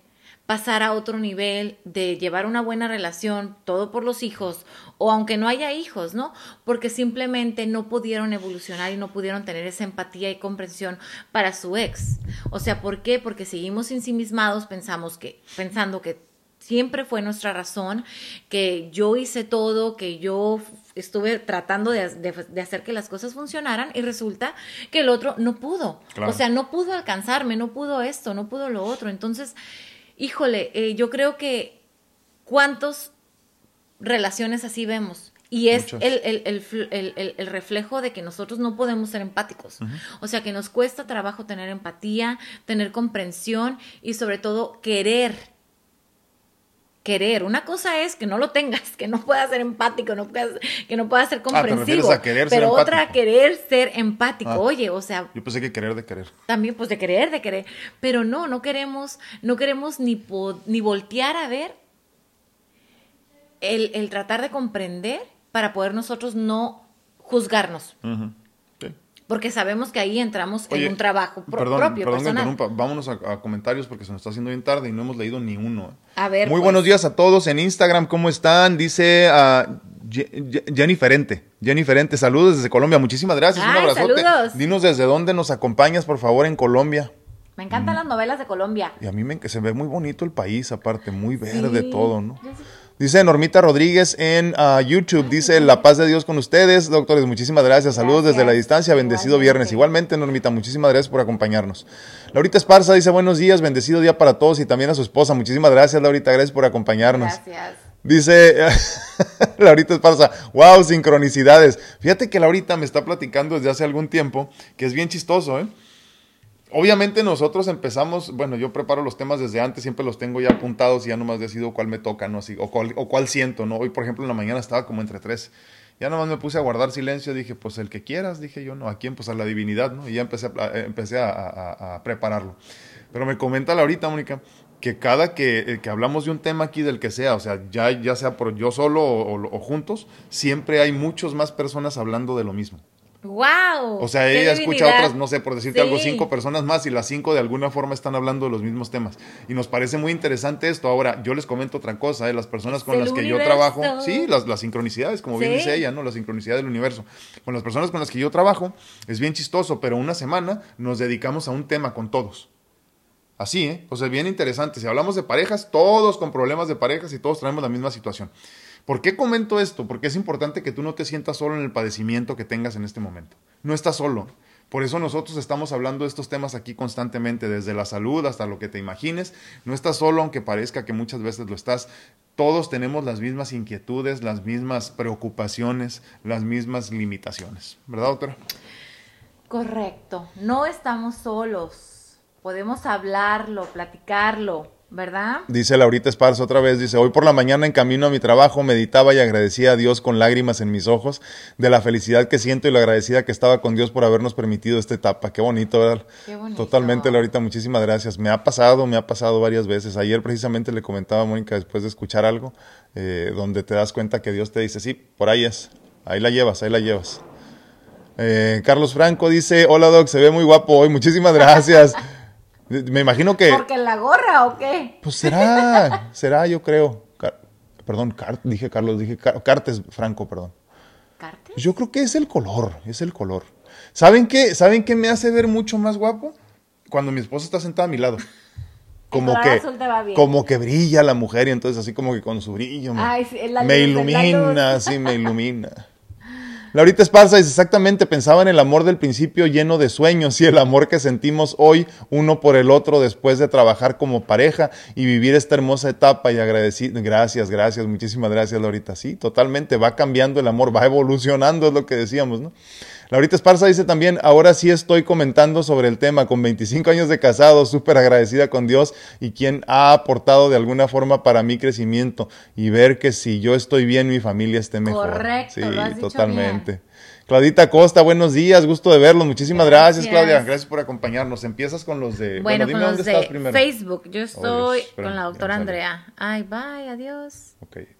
B: pasar a otro nivel, de llevar una buena relación, todo por los hijos, o aunque no haya hijos, ¿no? Porque simplemente no pudieron evolucionar y no pudieron tener esa empatía y comprensión para su ex. O sea, ¿por qué? Porque seguimos ensimismados, pensamos que, pensando que siempre fue nuestra razón, que yo hice todo, que yo estuve tratando de, hacer que las cosas funcionaran y resulta que el otro no pudo. O sea, no pudo alcanzarme, no pudo esto, no pudo lo otro. Entonces, híjole, eh, yo creo que cuántas relaciones así vemos. Y es el, reflejo de que nosotros no podemos ser empáticos. O sea, que nos cuesta trabajo tener empatía, tener comprensión y sobre todo querer querer. Una cosa es que no lo tengas, que no puedas ser empático, no que no puedas ser ah, comprensivo. pero otra querer ser empático. Ah. Oye, o sea.
A: Yo pensé que querer de querer.
B: También, pues de querer, de querer. Pero no, no queremos, no queremos ni, ni voltear a ver el, el, tratar de comprender para poder nosotros no juzgarnos porque sabemos que ahí entramos en un trabajo
A: perdón,
B: propio,
A: perdón personal. Vámonos a, comentarios porque se nos está haciendo bien tarde y no hemos leído ni uno.
B: A ver.
A: Muy pues. buenos días a todos en Instagram, ¿cómo están? Dice uh, Jenny Ferente. Jenny Ferente, saludos desde Colombia. Muchísimas gracias. un abrazote. Saludos. Dinos desde dónde nos acompañas, por favor, en Colombia.
B: Me encantan mm. las novelas de Colombia.
A: Y a mí me, se ve muy bonito el país, aparte, muy verde todo, ¿no? Dice Normita Rodríguez en ah, YouTube, dice la paz de Dios con ustedes, doctores, muchísimas gracias, saludos desde la distancia, bendecido viernes. Igualmente, Normita, muchísimas gracias por acompañarnos. Laurita Esparza dice buenos días, bendecido día para todos y también a su esposa. Muchísimas gracias, Laurita, gracias por acompañarnos.
B: Gracias.
A: Dice Laurita Esparza, wow, sincronicidades. Fíjate que Laurita me está platicando desde hace algún tiempo, que es bien chistoso, ¿eh? Obviamente nosotros empezamos, bueno, yo preparo los temas desde antes, siempre los tengo ya apuntados y ya nomás decido cuál me toca, ¿no? Así, o, cuál, o cuál siento, ¿no? Hoy, por ejemplo, en la mañana estaba como entre tres. Ya nomás me puse a guardar silencio, dije, pues el que quieras, dije yo, ¿no? ¿A quién? Pues a la divinidad, ¿no? Y ya empecé a, eh, empecé a, prepararlo. Pero me comenta ahorita, Mónica, que cada que, eh, que, hablamos de un tema aquí del que sea, o sea, ya, ya sea por yo solo o juntos, siempre hay muchos más personas hablando de lo mismo.
B: ¡Wow!
A: O sea, ella escucha a otras, no sé, por decirte algo, cinco personas más y las cinco de alguna forma están hablando de los mismos temas. Y nos parece muy interesante esto. Ahora, yo les comento otra cosa, ¿eh? las personas con las que yo trabajo, sí, las, las sincronicidades, como bien dice ella, ¿no? La sincronicidad del universo. Con las personas con las que yo trabajo, es bien chistoso, pero una semana nos dedicamos a un tema con todos. Así, ¿eh? O sea, bien interesante. Si hablamos de parejas, todos con problemas de parejas y todos traemos la misma situación. ¿Por qué comento esto? Porque es importante que tú no te sientas solo en el padecimiento que tengas en este momento. No estás solo. Por eso nosotros estamos hablando de estos temas aquí constantemente, desde la salud hasta lo que te imagines. No estás solo, aunque parezca que muchas veces lo estás. Todos tenemos las mismas inquietudes, las mismas preocupaciones, las mismas limitaciones. ¿Verdad, doctora?
B: Correcto. No estamos solos. Podemos hablarlo, platicarlo ¿verdad?
A: Dice Laurita Esparza otra vez, dice, hoy por la mañana en camino a mi trabajo meditaba y agradecía a Dios con lágrimas en mis ojos de la felicidad que siento y la agradecida que estaba con Dios por habernos permitido esta etapa. Qué bonito, ¿verdad?
B: Qué bonito.
A: Totalmente, Laurita, muchísimas gracias. Me ha pasado, me ha pasado varias veces. Ayer precisamente le comentaba a Mónica después de escuchar algo, eh, donde te das cuenta que Dios te dice, sí, por ahí es, ahí la llevas, ahí la llevas. Eh, Carlos Franco dice, hola Doc, se ve muy guapo hoy, muchísimas gracias. Me imagino que.
B: ¿Porque la gorra o qué?
A: Pues será, será, yo creo. perdón, dije Carlos, dije Cartes Franco, perdón.
B: ¿Cartes?
A: Yo creo que es el color, es el color. ¿Saben qué? ¿Saben qué me hace ver mucho más guapo? Cuando mi esposa está sentada a mi lado. Como que, como que brilla la mujer y entonces así como que con su brillo me, me ilumina, sí, me ilumina. Laurita Esparza dice exactamente, pensaba en el amor del principio lleno de sueños y el amor que sentimos hoy uno por el otro después de trabajar como pareja y vivir esta hermosa etapa y agradecido. Gracias, gracias, muchísimas gracias Laurita. Sí, totalmente, va cambiando el amor, va evolucionando, es lo que decíamos, ¿no? Laurita Esparza dice también, ahora sí estoy comentando sobre el tema, con 25 años de casado, súper agradecida con Dios y quien ha aportado de alguna forma para mi crecimiento y ver que si yo estoy bien, mi familia esté mejor.
B: Correcto,
A: sí, totalmente. Claudita Costa, buenos días, gusto de verlos. Muchísimas gracias. Claudia. Gracias por acompañarnos. Empiezas con los de.
B: Bueno, con los de Facebook. Yo estoy con la doctora Andrea. Ay, bye, adiós.
A: Ok.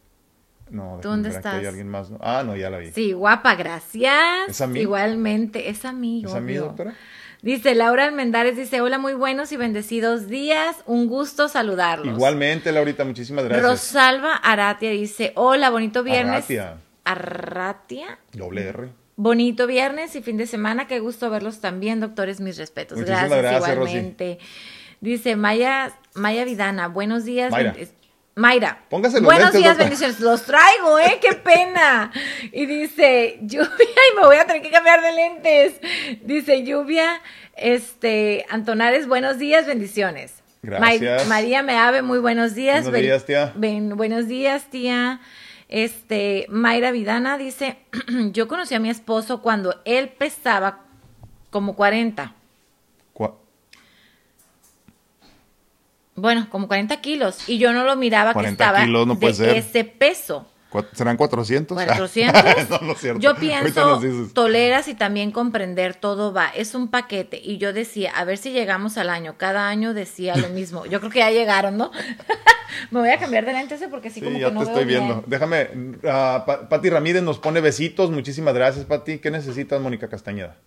A: No,
B: ¿Dónde estás?
A: Hay alguien más, ¿no? Ah, no, ya la vi.
B: Sí, guapa, gracias. ¿Es a mí? Igualmente, es a mí.
A: ¿Es a mí, doctora?
B: Dice Laura Almendares, dice, hola, muy buenos y bendecidos días, un gusto saludarlos.
A: Igualmente, Laurita, muchísimas gracias.
B: Rosalba Aratia dice, hola, bonito viernes.
A: Arratia.
B: Arratia.
A: Doble R.
B: Bonito viernes y fin de semana, qué gusto verlos también, doctores, mis respetos.
A: Muchísimas
B: gracias,
A: gracias, Rosy.
B: igualmente. Dice Maya, Maya Vidana, buenos días.
A: Mayra.
B: Mayra.
A: Póngase los
B: Buenos
A: lentes,
B: días, bendiciones. Los traigo, ¿eh? Qué pena. Y dice, lluvia, y me voy a tener que cambiar de lentes. Dice, lluvia, este, Antonares, buenos días, bendiciones.
A: Gracias.
B: Ma- María Meave, muy buenos días.
A: Buenos
B: Ben-
A: días, tía.
B: ben- buenos días, tía. Este, Mayra Vidana dice, yo conocí a mi esposo cuando él pesaba como 40. Bueno, como 40 kilos. Y yo no lo miraba que
A: 40
B: estaba
A: kilos no
B: de
A: puede ser.
B: ese peso.
A: ¿Serán 400?
B: 400.
A: no, no es cierto.
B: Yo pienso, toleras y también comprender, todo va. Es un paquete. Y yo decía, a ver si llegamos al año. Cada año decía lo mismo. Yo creo que ya llegaron, ¿no? Me voy a cambiar de lentes porque así
A: Sí,
B: como
A: ya
B: que no
A: te
B: veo
A: estoy
B: bien.
A: viendo. Déjame, Pa- Pati Ramírez nos pone besitos. Muchísimas gracias, Pati. ¿Qué necesitas, Mónica Castañeda?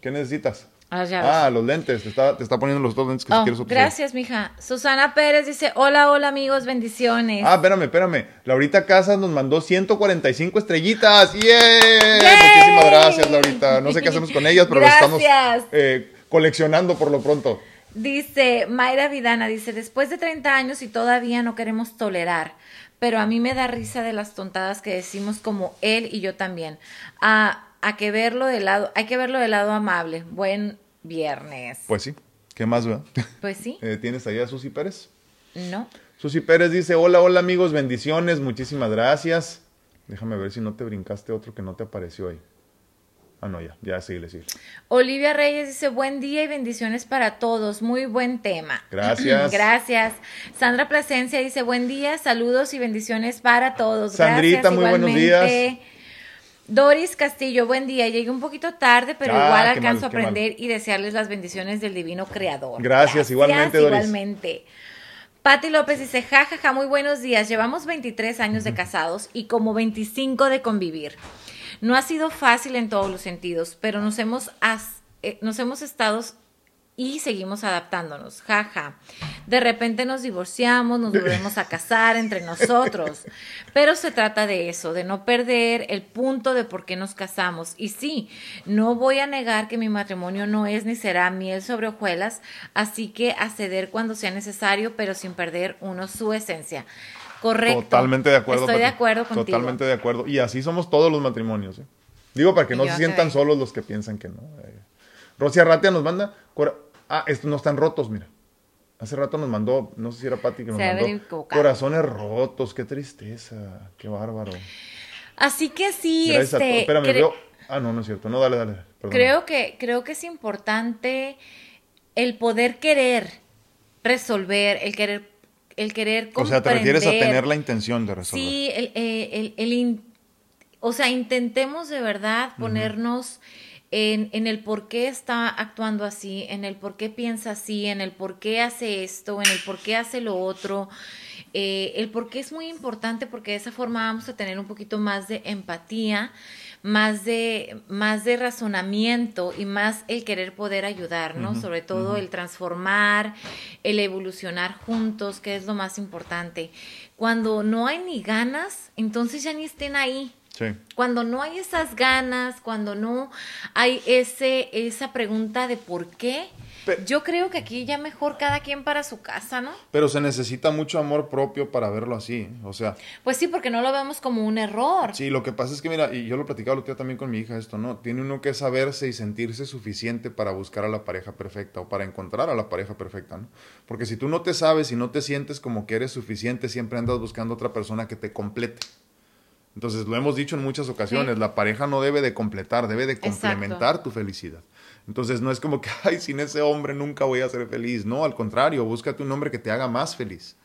A: ¿Qué necesitas?
B: Ah.
A: Ah, los lentes. Te está, te está poniendo los dos lentes que si
B: Oh,
A: quieres otros.
B: gracias, mija. Susana Pérez dice, hola, hola, amigos, bendiciones.
A: Ah, espérame, espérame. Laurita Casas nos mandó 145 estrellitas. ¡Yay!
B: ¡Yay!
A: Muchísimas gracias, Laurita. No sé qué hacemos con ellas, pero las estamos eh, coleccionando por lo pronto.
B: Dice Mayra Vidana, dice, después de 30 años y todavía no queremos tolerar, pero a mí me da risa de las tontadas que decimos como él y yo también. A, a que verlo de lado, hay que verlo del lado amable. Buen viernes.
A: Pues sí. ¿Qué más, verdad?
B: Pues sí,
A: Eh, ¿Tienes ahí a Susi Pérez?
B: ¿no?
A: Susi Pérez dice, hola, hola amigos, bendiciones, muchísimas gracias. Déjame ver si no te brincaste otro que no te apareció ahí. Ah, no, ya, ya síguele, síguele.
B: Olivia Reyes dice, buen día y bendiciones para todos. Muy buen tema.
A: Gracias.
B: Gracias. Sandra Plasencia dice, buen día, saludos y bendiciones para todos.
A: Sandrita,
B: Gracias,
A: muy buenos
B: igualmente.
A: días.
B: Doris Castillo, buen día. Llegué un poquito tarde, pero
A: Ah,
B: igual alcanzo
A: mal,
B: a
A: mal.
B: aprender y desearles las bendiciones del divino creador.
A: Gracias, igualmente, Doris.
B: Igualmente. Patti López dice, jajaja, muy buenos días. Llevamos 23 años de casados y como 25 de convivir. No ha sido fácil en todos los sentidos, pero nos hemos, as- eh, nos hemos estado y seguimos adaptándonos. Jaja. De repente nos divorciamos, nos volvemos a casar entre nosotros. Pero se trata de eso, de no perder el punto de por qué nos casamos. Y sí, no voy a negar que mi matrimonio no es ni será miel sobre hojuelas, así que a ceder cuando sea necesario, pero sin perder uno su esencia. Correcto.
A: Totalmente de acuerdo.
B: Estoy de acuerdo contigo.
A: Totalmente de acuerdo. Y así somos todos los matrimonios. ¿eh? Digo, para que
B: Y
A: no se sientan solos los que piensan que no. Eh, Rosy Arratia nos manda... Ah, estos no están rotos, mira. Hace rato nos mandó, no sé si era Pati que nos
B: Se
A: mandó. Corazones rotos, qué tristeza, qué bárbaro.
B: Así que sí,
A: Gracias
B: este.
A: Espérame,
B: cre-
A: veo- Ah, no, no es cierto. No, dale, dale.
B: Creo que, creo que es importante el poder querer resolver, el querer, el querer
A: O sea, te refieres a
B: comprender.
A: tener la intención de resolver.
B: Sí, el, el- el in- o sea, intentemos de verdad ponernos en, en el por qué está actuando así, en el por qué piensa así, en el por qué hace esto, en el por qué hace lo otro. Eh, el por qué es muy importante porque de esa forma vamos a tener un poquito más de empatía, más de, más de razonamiento y más el querer poder ayudar, ¿no? Sobre todo el transformar, el evolucionar juntos, que es lo más importante. Cuando no hay ni ganas, entonces ya ni estén ahí.
A: Sí.
B: Cuando no hay esas ganas, cuando no hay ese, esa pregunta de por qué, yo creo que aquí ya mejor cada quien para su casa, ¿no?
A: Pero se necesita mucho amor propio para verlo así. O sea,
B: Pues sí, porque no lo vemos como un error.
A: Sí, lo que pasa es que, mira, y yo lo platicaba el otro día también con mi hija esto, ¿no? Tiene uno que saberse y sentirse suficiente para buscar a la pareja perfecta o para encontrar a la pareja perfecta, ¿no? Porque si tú no te sabes y no te sientes como que eres suficiente, siempre andas buscando otra persona que te complete. Entonces, lo hemos dicho en muchas ocasiones,
B: Sí.
A: la pareja no debe de completar, debe de
B: Exacto.
A: complementar tu felicidad. Entonces, no es como que, ay, sin ese hombre nunca voy a ser feliz. No, al contrario, búscate un hombre que te haga más feliz.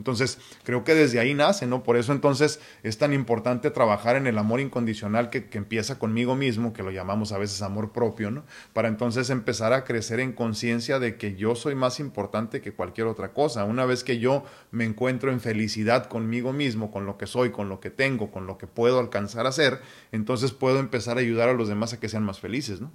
A: Entonces, creo que desde ahí nace, ¿no? Por eso entonces es tan importante trabajar en el amor incondicional que, que empieza conmigo mismo, que lo llamamos a veces amor propio, ¿no? Para entonces empezar a crecer en conciencia de que yo soy más importante que cualquier otra cosa. Una vez que yo me encuentro en felicidad conmigo mismo, con lo que soy, con lo que tengo, con lo que puedo alcanzar a ser, entonces puedo empezar a ayudar a los demás a que sean más felices, ¿no?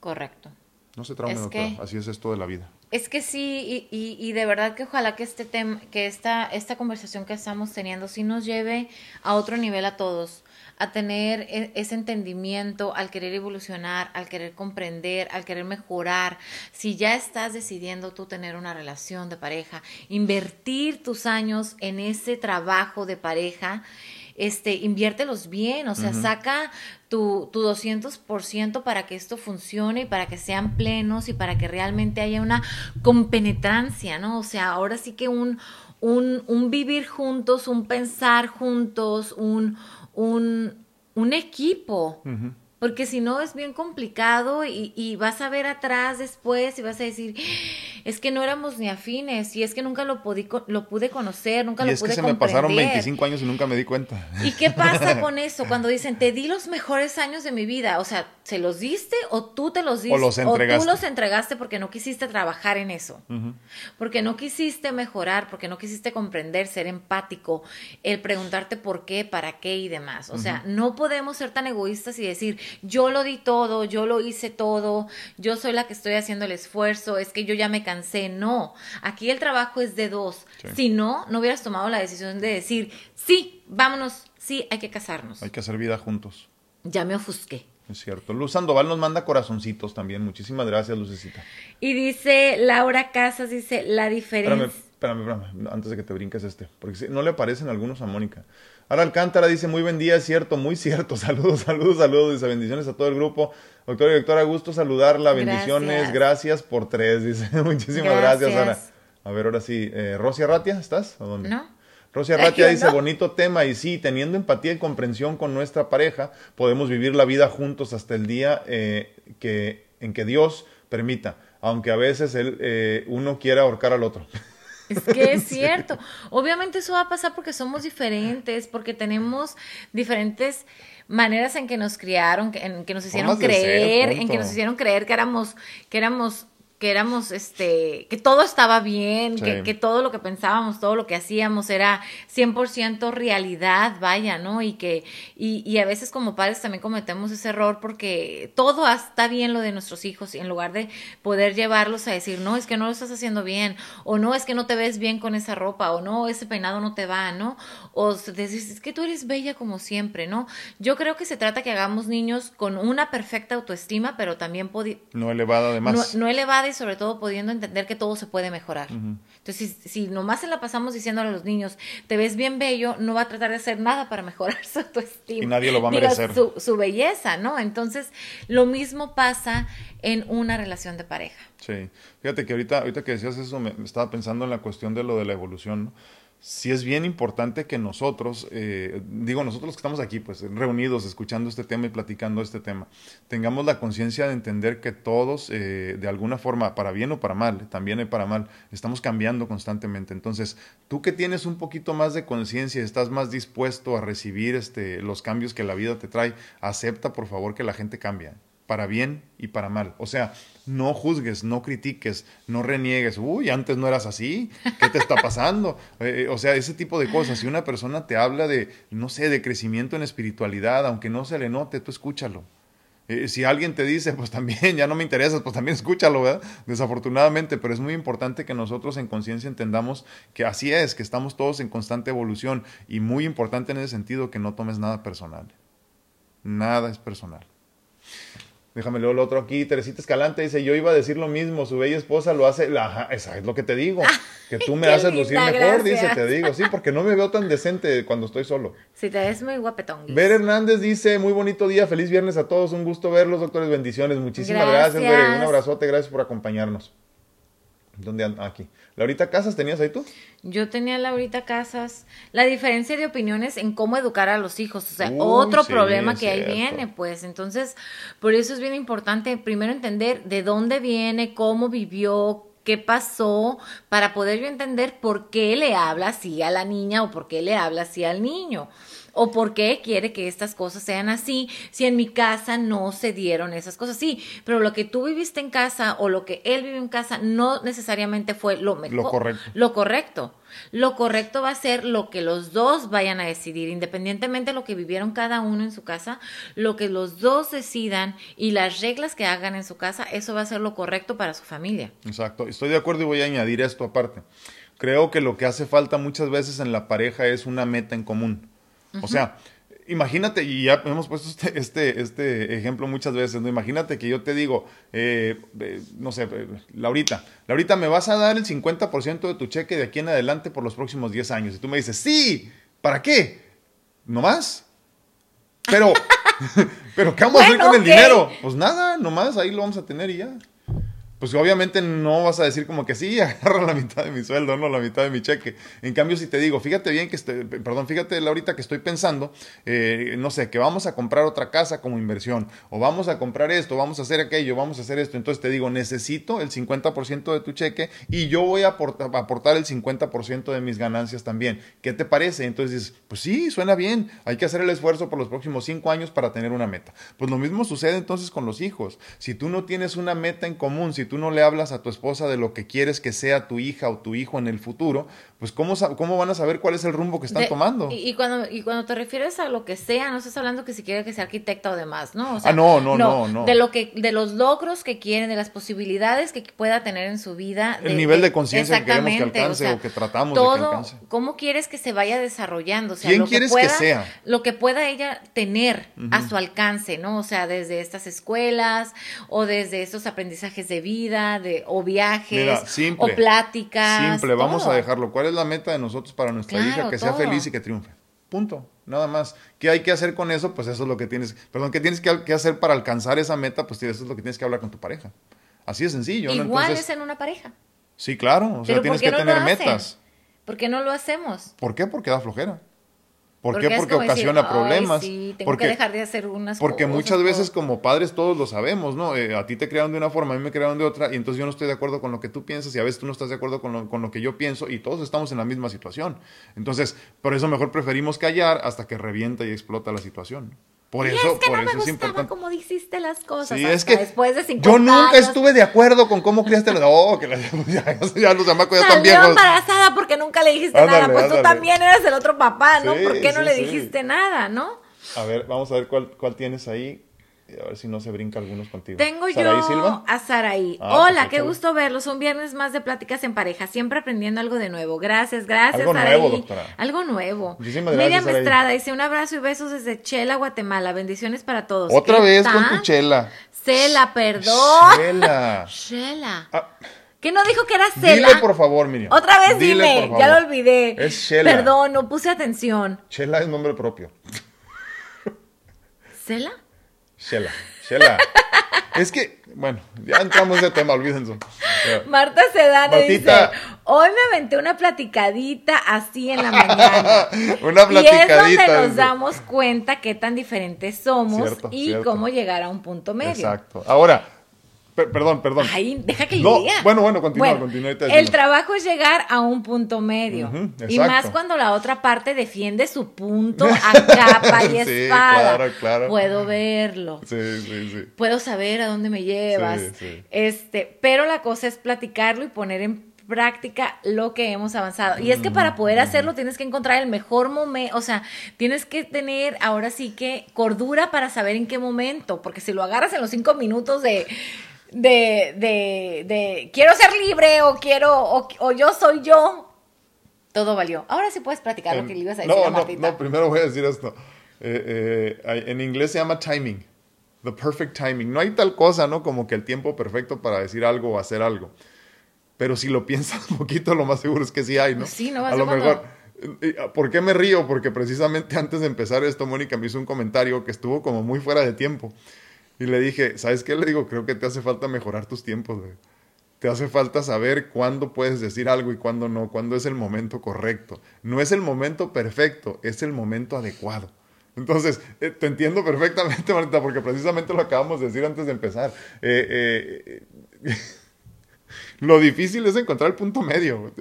B: Correcto.
A: No se traume,
B: Es
A: doctora.
B: que-
A: Así es esto de la vida.
B: Es que sí, y, y, y de verdad que ojalá que este tema, que esta, esta conversación que estamos teniendo sí nos lleve a otro nivel a todos, a tener e- ese entendimiento, al querer evolucionar, al querer comprender, al querer mejorar. Si ya estás decidiendo tú tener una relación de pareja, invertir tus años en ese trabajo de pareja, este, inviértelos bien, o sea, saca tu, tu 200% para que esto funcione y para que sean plenos y para que realmente haya una compenetrancia, ¿no? O sea, ahora sí que un, un, un vivir juntos, un pensar juntos, un, un, un equipo. Porque si no es bien complicado y, y vas a ver atrás después y vas a decir, es que no éramos ni afines y es que nunca lo, podí, lo pude conocer, nunca
A: Y
B: lo
A: es
B: pude
A: que se me pasaron
B: comprender".
A: 25 años y nunca me di cuenta.
B: ¿Y qué pasa con eso cuando dicen, te di los mejores años de mi vida? O sea, ¿se los diste o tú te los diste?
A: O los entregaste.
B: tú los entregaste porque no quisiste trabajar en eso. Porque no quisiste mejorar, porque no quisiste comprender, ser empático, el preguntarte por qué, para qué y demás. O sea, no podemos ser tan egoístas y decir, yo lo di todo, yo lo hice todo, yo soy la que estoy haciendo el esfuerzo, es que yo ya me cansé. No, aquí el trabajo es de dos.
A: Sí.
B: Si no, no hubieras tomado la decisión de decir, sí, vámonos, sí, hay que casarnos.
A: Hay que hacer vida juntos.
B: Ya me ofusqué.
A: Es cierto. Luz Sandoval nos manda corazoncitos también. Muchísimas gracias, Lucecita.
B: Y dice Laura Casas, dice, la diferencia...
A: espérame, espérame, antes de que te brinques este, porque no le parecen algunos a Mónica. Ahora Alcántara dice, muy buen día, es cierto, muy cierto, saludos, saludos, saludos, dice, bendiciones a todo el grupo. Doctor y doctora, gusto saludarla, bendiciones,
B: Gracias.
A: gracias por tres, dice, muchísimas gracias. Ana. A ver, ahora sí, eh, Rosy Arratia, ¿estás? ¿O dónde?
B: ¿No?
A: Rosy Arratia
B: Yo
A: dice,
B: no.
A: bonito tema, y sí, teniendo empatía y comprensión con nuestra pareja, podemos vivir la vida juntos hasta el día eh, que, en que Dios permita, aunque a veces él, eh, uno quiera ahorcar al otro.
B: Es que es cierto. Obviamente eso va a pasar porque somos diferentes, porque tenemos diferentes maneras en que nos criaron, en que nos hicieron
A: Formas de ser,
B: creer, en que nos hicieron creer que éramos, que éramos que éramos, este, que todo estaba bien,
A: Sí.
B: que, que todo lo que pensábamos, todo lo que hacíamos era 100% realidad, vaya, ¿no? Y que, y, y a veces como padres también cometemos ese error porque todo está bien lo de nuestros hijos y en lugar de poder llevarlos a decir, no, es que no lo estás haciendo bien, o no, es que no te ves bien con esa ropa, o no, ese peinado no te va, ¿no? O s- decir, es que tú eres bella como siempre, ¿no? Yo creo que se trata que hagamos niños con una perfecta autoestima, pero también
A: No elevada además.
B: no, no elevada y sobre todo pudiendo entender que todo se puede mejorar. Entonces, si, si nomás se la pasamos diciéndole a los niños, te ves bien bello, no va a tratar de hacer nada para mejorar su autoestima.
A: Y nadie lo va a
B: Digo,
A: merecer.
B: Su, su belleza, ¿no? Entonces, lo mismo pasa en una relación de pareja.
A: Sí, fíjate que ahorita, ahorita que decías eso, me, me estaba pensando en la cuestión de lo de la evolución, ¿no? Sí es bien importante que nosotros, eh, digo nosotros que estamos aquí, pues reunidos, escuchando este tema y platicando este tema, tengamos la conciencia de entender que todos, eh, de alguna forma, para bien o para mal, también para mal, estamos cambiando constantemente. Entonces, tú que tienes un poquito más de conciencia, estás más dispuesto a recibir este, los cambios que la vida te trae, acepta por favor que la gente cambia para bien y para mal. O sea, no juzgues, no critiques, no reniegues. Uy, antes no eras así. ¿Qué te está pasando? Eh, o sea, ese tipo de cosas. Si una persona te habla de, no sé, de crecimiento en espiritualidad, aunque no se le note, tú escúchalo. Eh, si alguien te dice, pues también, ya no me interesas, pues también escúchalo, ¿verdad? Desafortunadamente, pero es muy importante que nosotros en conciencia entendamos que así es, que estamos todos en constante evolución y muy importante en ese sentido que no tomes nada personal. Nada es personal. Déjame leer lo otro aquí. Teresita Escalante dice, yo iba a decir lo mismo, su bella esposa lo hace, la, ajá, esa es lo que te digo, que tú me haces lucir mejor, dice, te digo, sí, porque no me veo tan decente cuando estoy solo.
B: Si te ves muy guapetón. Guis.
A: Ver Hernández dice, muy bonito día, feliz viernes a todos, un gusto verlos, doctores, bendiciones, muchísimas gracias,
B: Gracias.
A: Bere, un abrazote, gracias por acompañarnos. ¿Dónde anda? Aquí. Laurita Casas, ¿tenías ahí tú?
B: Yo tenía Laurita Casas. La diferencia de opiniones en cómo educar a los hijos. O sea, otro
A: sí,
B: problema que ahí viene, pues. Entonces, por eso es bien importante primero entender de dónde viene, cómo vivió, qué pasó, para poder yo entender por qué le habla así a la niña o por qué le habla así al niño. O por qué quiere que estas cosas sean así, si en mi casa no se dieron esas cosas. Sí, pero lo que tú viviste en casa o lo que él vive en casa no necesariamente fue lo mejor.
A: Lo correcto.
B: Lo correcto. Lo correcto va a ser lo que los dos vayan a decidir, independientemente de lo que vivieron cada uno en su casa, lo que los dos decidan y las reglas que hagan en su casa, eso va a ser lo correcto para su familia.
A: Exacto, estoy de acuerdo y voy a añadir esto aparte. Creo que lo que hace falta muchas veces en la pareja es una meta en común. O sea, imagínate, y ya hemos puesto este, este, este, ejemplo muchas veces, ¿no? Imagínate que yo te digo, eh, eh, no sé, eh, Laurita, Laurita, me vas a dar el 50% de tu cheque de aquí en adelante por los próximos 10 años. Y tú me dices, sí, ¿para qué? ¿No más? Pero, pero ¿qué vamos a hacer con el dinero? Pues nada, nomás ahí lo vamos a tener y ya pues obviamente no vas a decir como que sí, agarra la mitad de mi sueldo, no la mitad de mi cheque. En cambio, si te digo, fíjate bien que, estoy, perdón, fíjate ahorita que estoy pensando, eh, no sé, que vamos a comprar otra casa como inversión, o vamos a comprar esto, vamos a hacer aquello, vamos a hacer esto. Entonces te digo, necesito el 50% de tu cheque y yo voy a aportar, aportar el 50% de mis ganancias también. ¿Qué te parece? Entonces dices, pues sí, suena bien, hay que hacer el esfuerzo por los próximos cinco años para tener una meta. Pues lo mismo sucede entonces con los hijos. Si tú no tienes una meta en común, si tú no le hablas a tu esposa de lo que quieres que sea tu hija o tu hijo en el futuro, pues ¿cómo, cómo van a saber cuál es el rumbo que están tomando?
B: Y, cuando, y cuando te refieres a lo que sea, no estás hablando que si quiere que sea arquitecta o demás, ¿no?
A: ah, no, no, no, no,
B: De, lo que, de los logros que quieren, de las posibilidades que pueda tener en su vida.
A: el nivel de, conciencia que queremos que alcance o, que tratamos de que alcance.
B: ¿Cómo quieres que se vaya desarrollando? O sea,
A: ¿Quién
B: lo
A: quieres
B: que, pueda,
A: que sea?
B: Lo que pueda ella tener a su alcance, ¿no? O sea, desde estas escuelas o desde estos aprendizajes de vida de, o viajes o pláticas.
A: Simple, vamos a dejarlo. ¿Cuál es la meta de nosotros para nuestra hija? Que sea feliz y que triunfe. Punto. Nada más. ¿Qué hay que hacer con eso? Pues eso es lo que tienes. Perdón, ¿qué tienes que, hacer para alcanzar esa meta? Pues eso es lo que tienes que hablar con tu pareja. Así de sencillo.
B: Igual es en una pareja.
A: Sí, claro. O sea, tienes que tener metas.
B: ¿Por qué no lo hacemos?
A: ¿Por qué? Porque da flojera. ¿Por qué? Porque ocasiona problemas.
B: Sí, tengo
A: porque,
B: que dejar de hacer unas
A: Porque muchas veces como padres todos lo sabemos, ¿no? Eh, a ti te crearon de una forma, a mí me crearon de otra, y entonces yo no estoy de acuerdo con lo que tú piensas, y a veces tú no estás de acuerdo con lo, con lo que yo pienso, y todos estamos en la misma situación. Entonces, por eso mejor preferimos callar hasta que revienta y explota la situación. Por eso,
B: es que
A: por
B: no
A: eso
B: me
A: es importante.
B: como dijiste las cosas.
A: Sí, es que
B: después de 50
A: yo nunca
B: años.
A: estuve de acuerdo con cómo criaste la. Oh, que la, ya, ya, los chamacos ya están viejos.
B: embarazada porque nunca le dijiste
A: Ándale,
B: nada. Pues tú también eras el otro papá, ¿no?
A: Sí,
B: ¿Por qué no
A: sí,
B: le
A: sí.
B: dijiste nada, no?
A: A ver, vamos a ver cuál, cuál tienes ahí. A ver si no se brinca algunos contigo.
B: Tengo
A: ¿Saraí
B: yo
A: Silva?
B: a Saraí.
A: Ah,
B: Hola,
A: pues,
B: qué
A: échale.
B: gusto verlos. Un viernes más de pláticas en pareja, siempre aprendiendo algo de nuevo. Gracias, gracias,
A: Algo
B: Saraí.
A: nuevo, doctora.
B: Algo nuevo.
A: Muchísimas
B: Miriam
A: gracias, Saraí.
B: Estrada dice un abrazo y besos desde Chela, Guatemala. Bendiciones para todos.
A: Otra
B: ¿Qué
A: vez con tu chela.
B: Cela, perdón.
A: Chela.
B: Chela.
A: Ah,
B: ¿Qué no dijo que era Cela?
A: dile por favor, Miriam.
B: Otra vez
A: Dile,
B: dime, ya lo olvidé.
A: Es Chela.
B: Perdón, no puse atención.
A: Chela es nombre propio.
B: ¿Cela?
A: Chela. Chela. es que, bueno, ya entramos de tema, olvídense.
B: Marta Sedane dice, hoy me aventé una platicadita así en la mañana.
A: Una
B: Y es
A: platicadita.
B: donde nos damos cuenta qué tan diferentes somos
A: Cierto,
B: y
A: cierto.
B: cómo llegar a un punto medio.
A: Exacto. Ahora, perdón, perdón.
B: Ay, deja que
A: No,
B: diga.
A: bueno, bueno, continúa, continúa,
B: El trabajo es llegar a un punto medio. Y más cuando la otra parte defiende su punto a capa y
A: Sí,
B: espada.
A: claro, claro.
B: Puedo verlo.
A: Sí, sí, sí.
B: Puedo saber a dónde me llevas.
A: Sí, sí.
B: Este, pero la cosa es platicarlo y poner en práctica lo que hemos avanzado. Y es que para poder hacerlo tienes que encontrar el mejor momento, o sea, tienes que tener ahora sí que cordura para saber en qué momento, porque si lo agarras en los cinco minutos de de, de, de quiero ser libre o quiero o, o yo soy yo, todo valió. Ahora sí puedes platicar lo que le ibas a decir
A: no,
B: a
A: no,
B: Martita.
A: no, primero voy a decir esto. Eh, eh, en inglés se llama timing. The perfect timing. No hay tal cosa, ¿no? Como que el tiempo perfecto para decir algo o hacer algo. Pero si lo piensas un poquito, lo más seguro es que sí hay, ¿no?
B: Sí, no vas
A: A lo
B: cuando-
A: mejor. eh, ¿Por qué me río? Porque precisamente antes de empezar esto, Mónica me hizo un comentario que estuvo como muy fuera de tiempo. Y le dije, ¿sabes qué? Le digo, creo que te hace falta mejorar tus tiempos, güey. Te hace falta saber cuándo puedes decir algo y cuándo no, cuándo es el momento correcto. No es el momento perfecto, es el momento adecuado. Entonces, eh, te entiendo perfectamente, Marita, porque precisamente lo acabamos de decir antes de empezar. Eh, eh, lo difícil es encontrar el punto medio.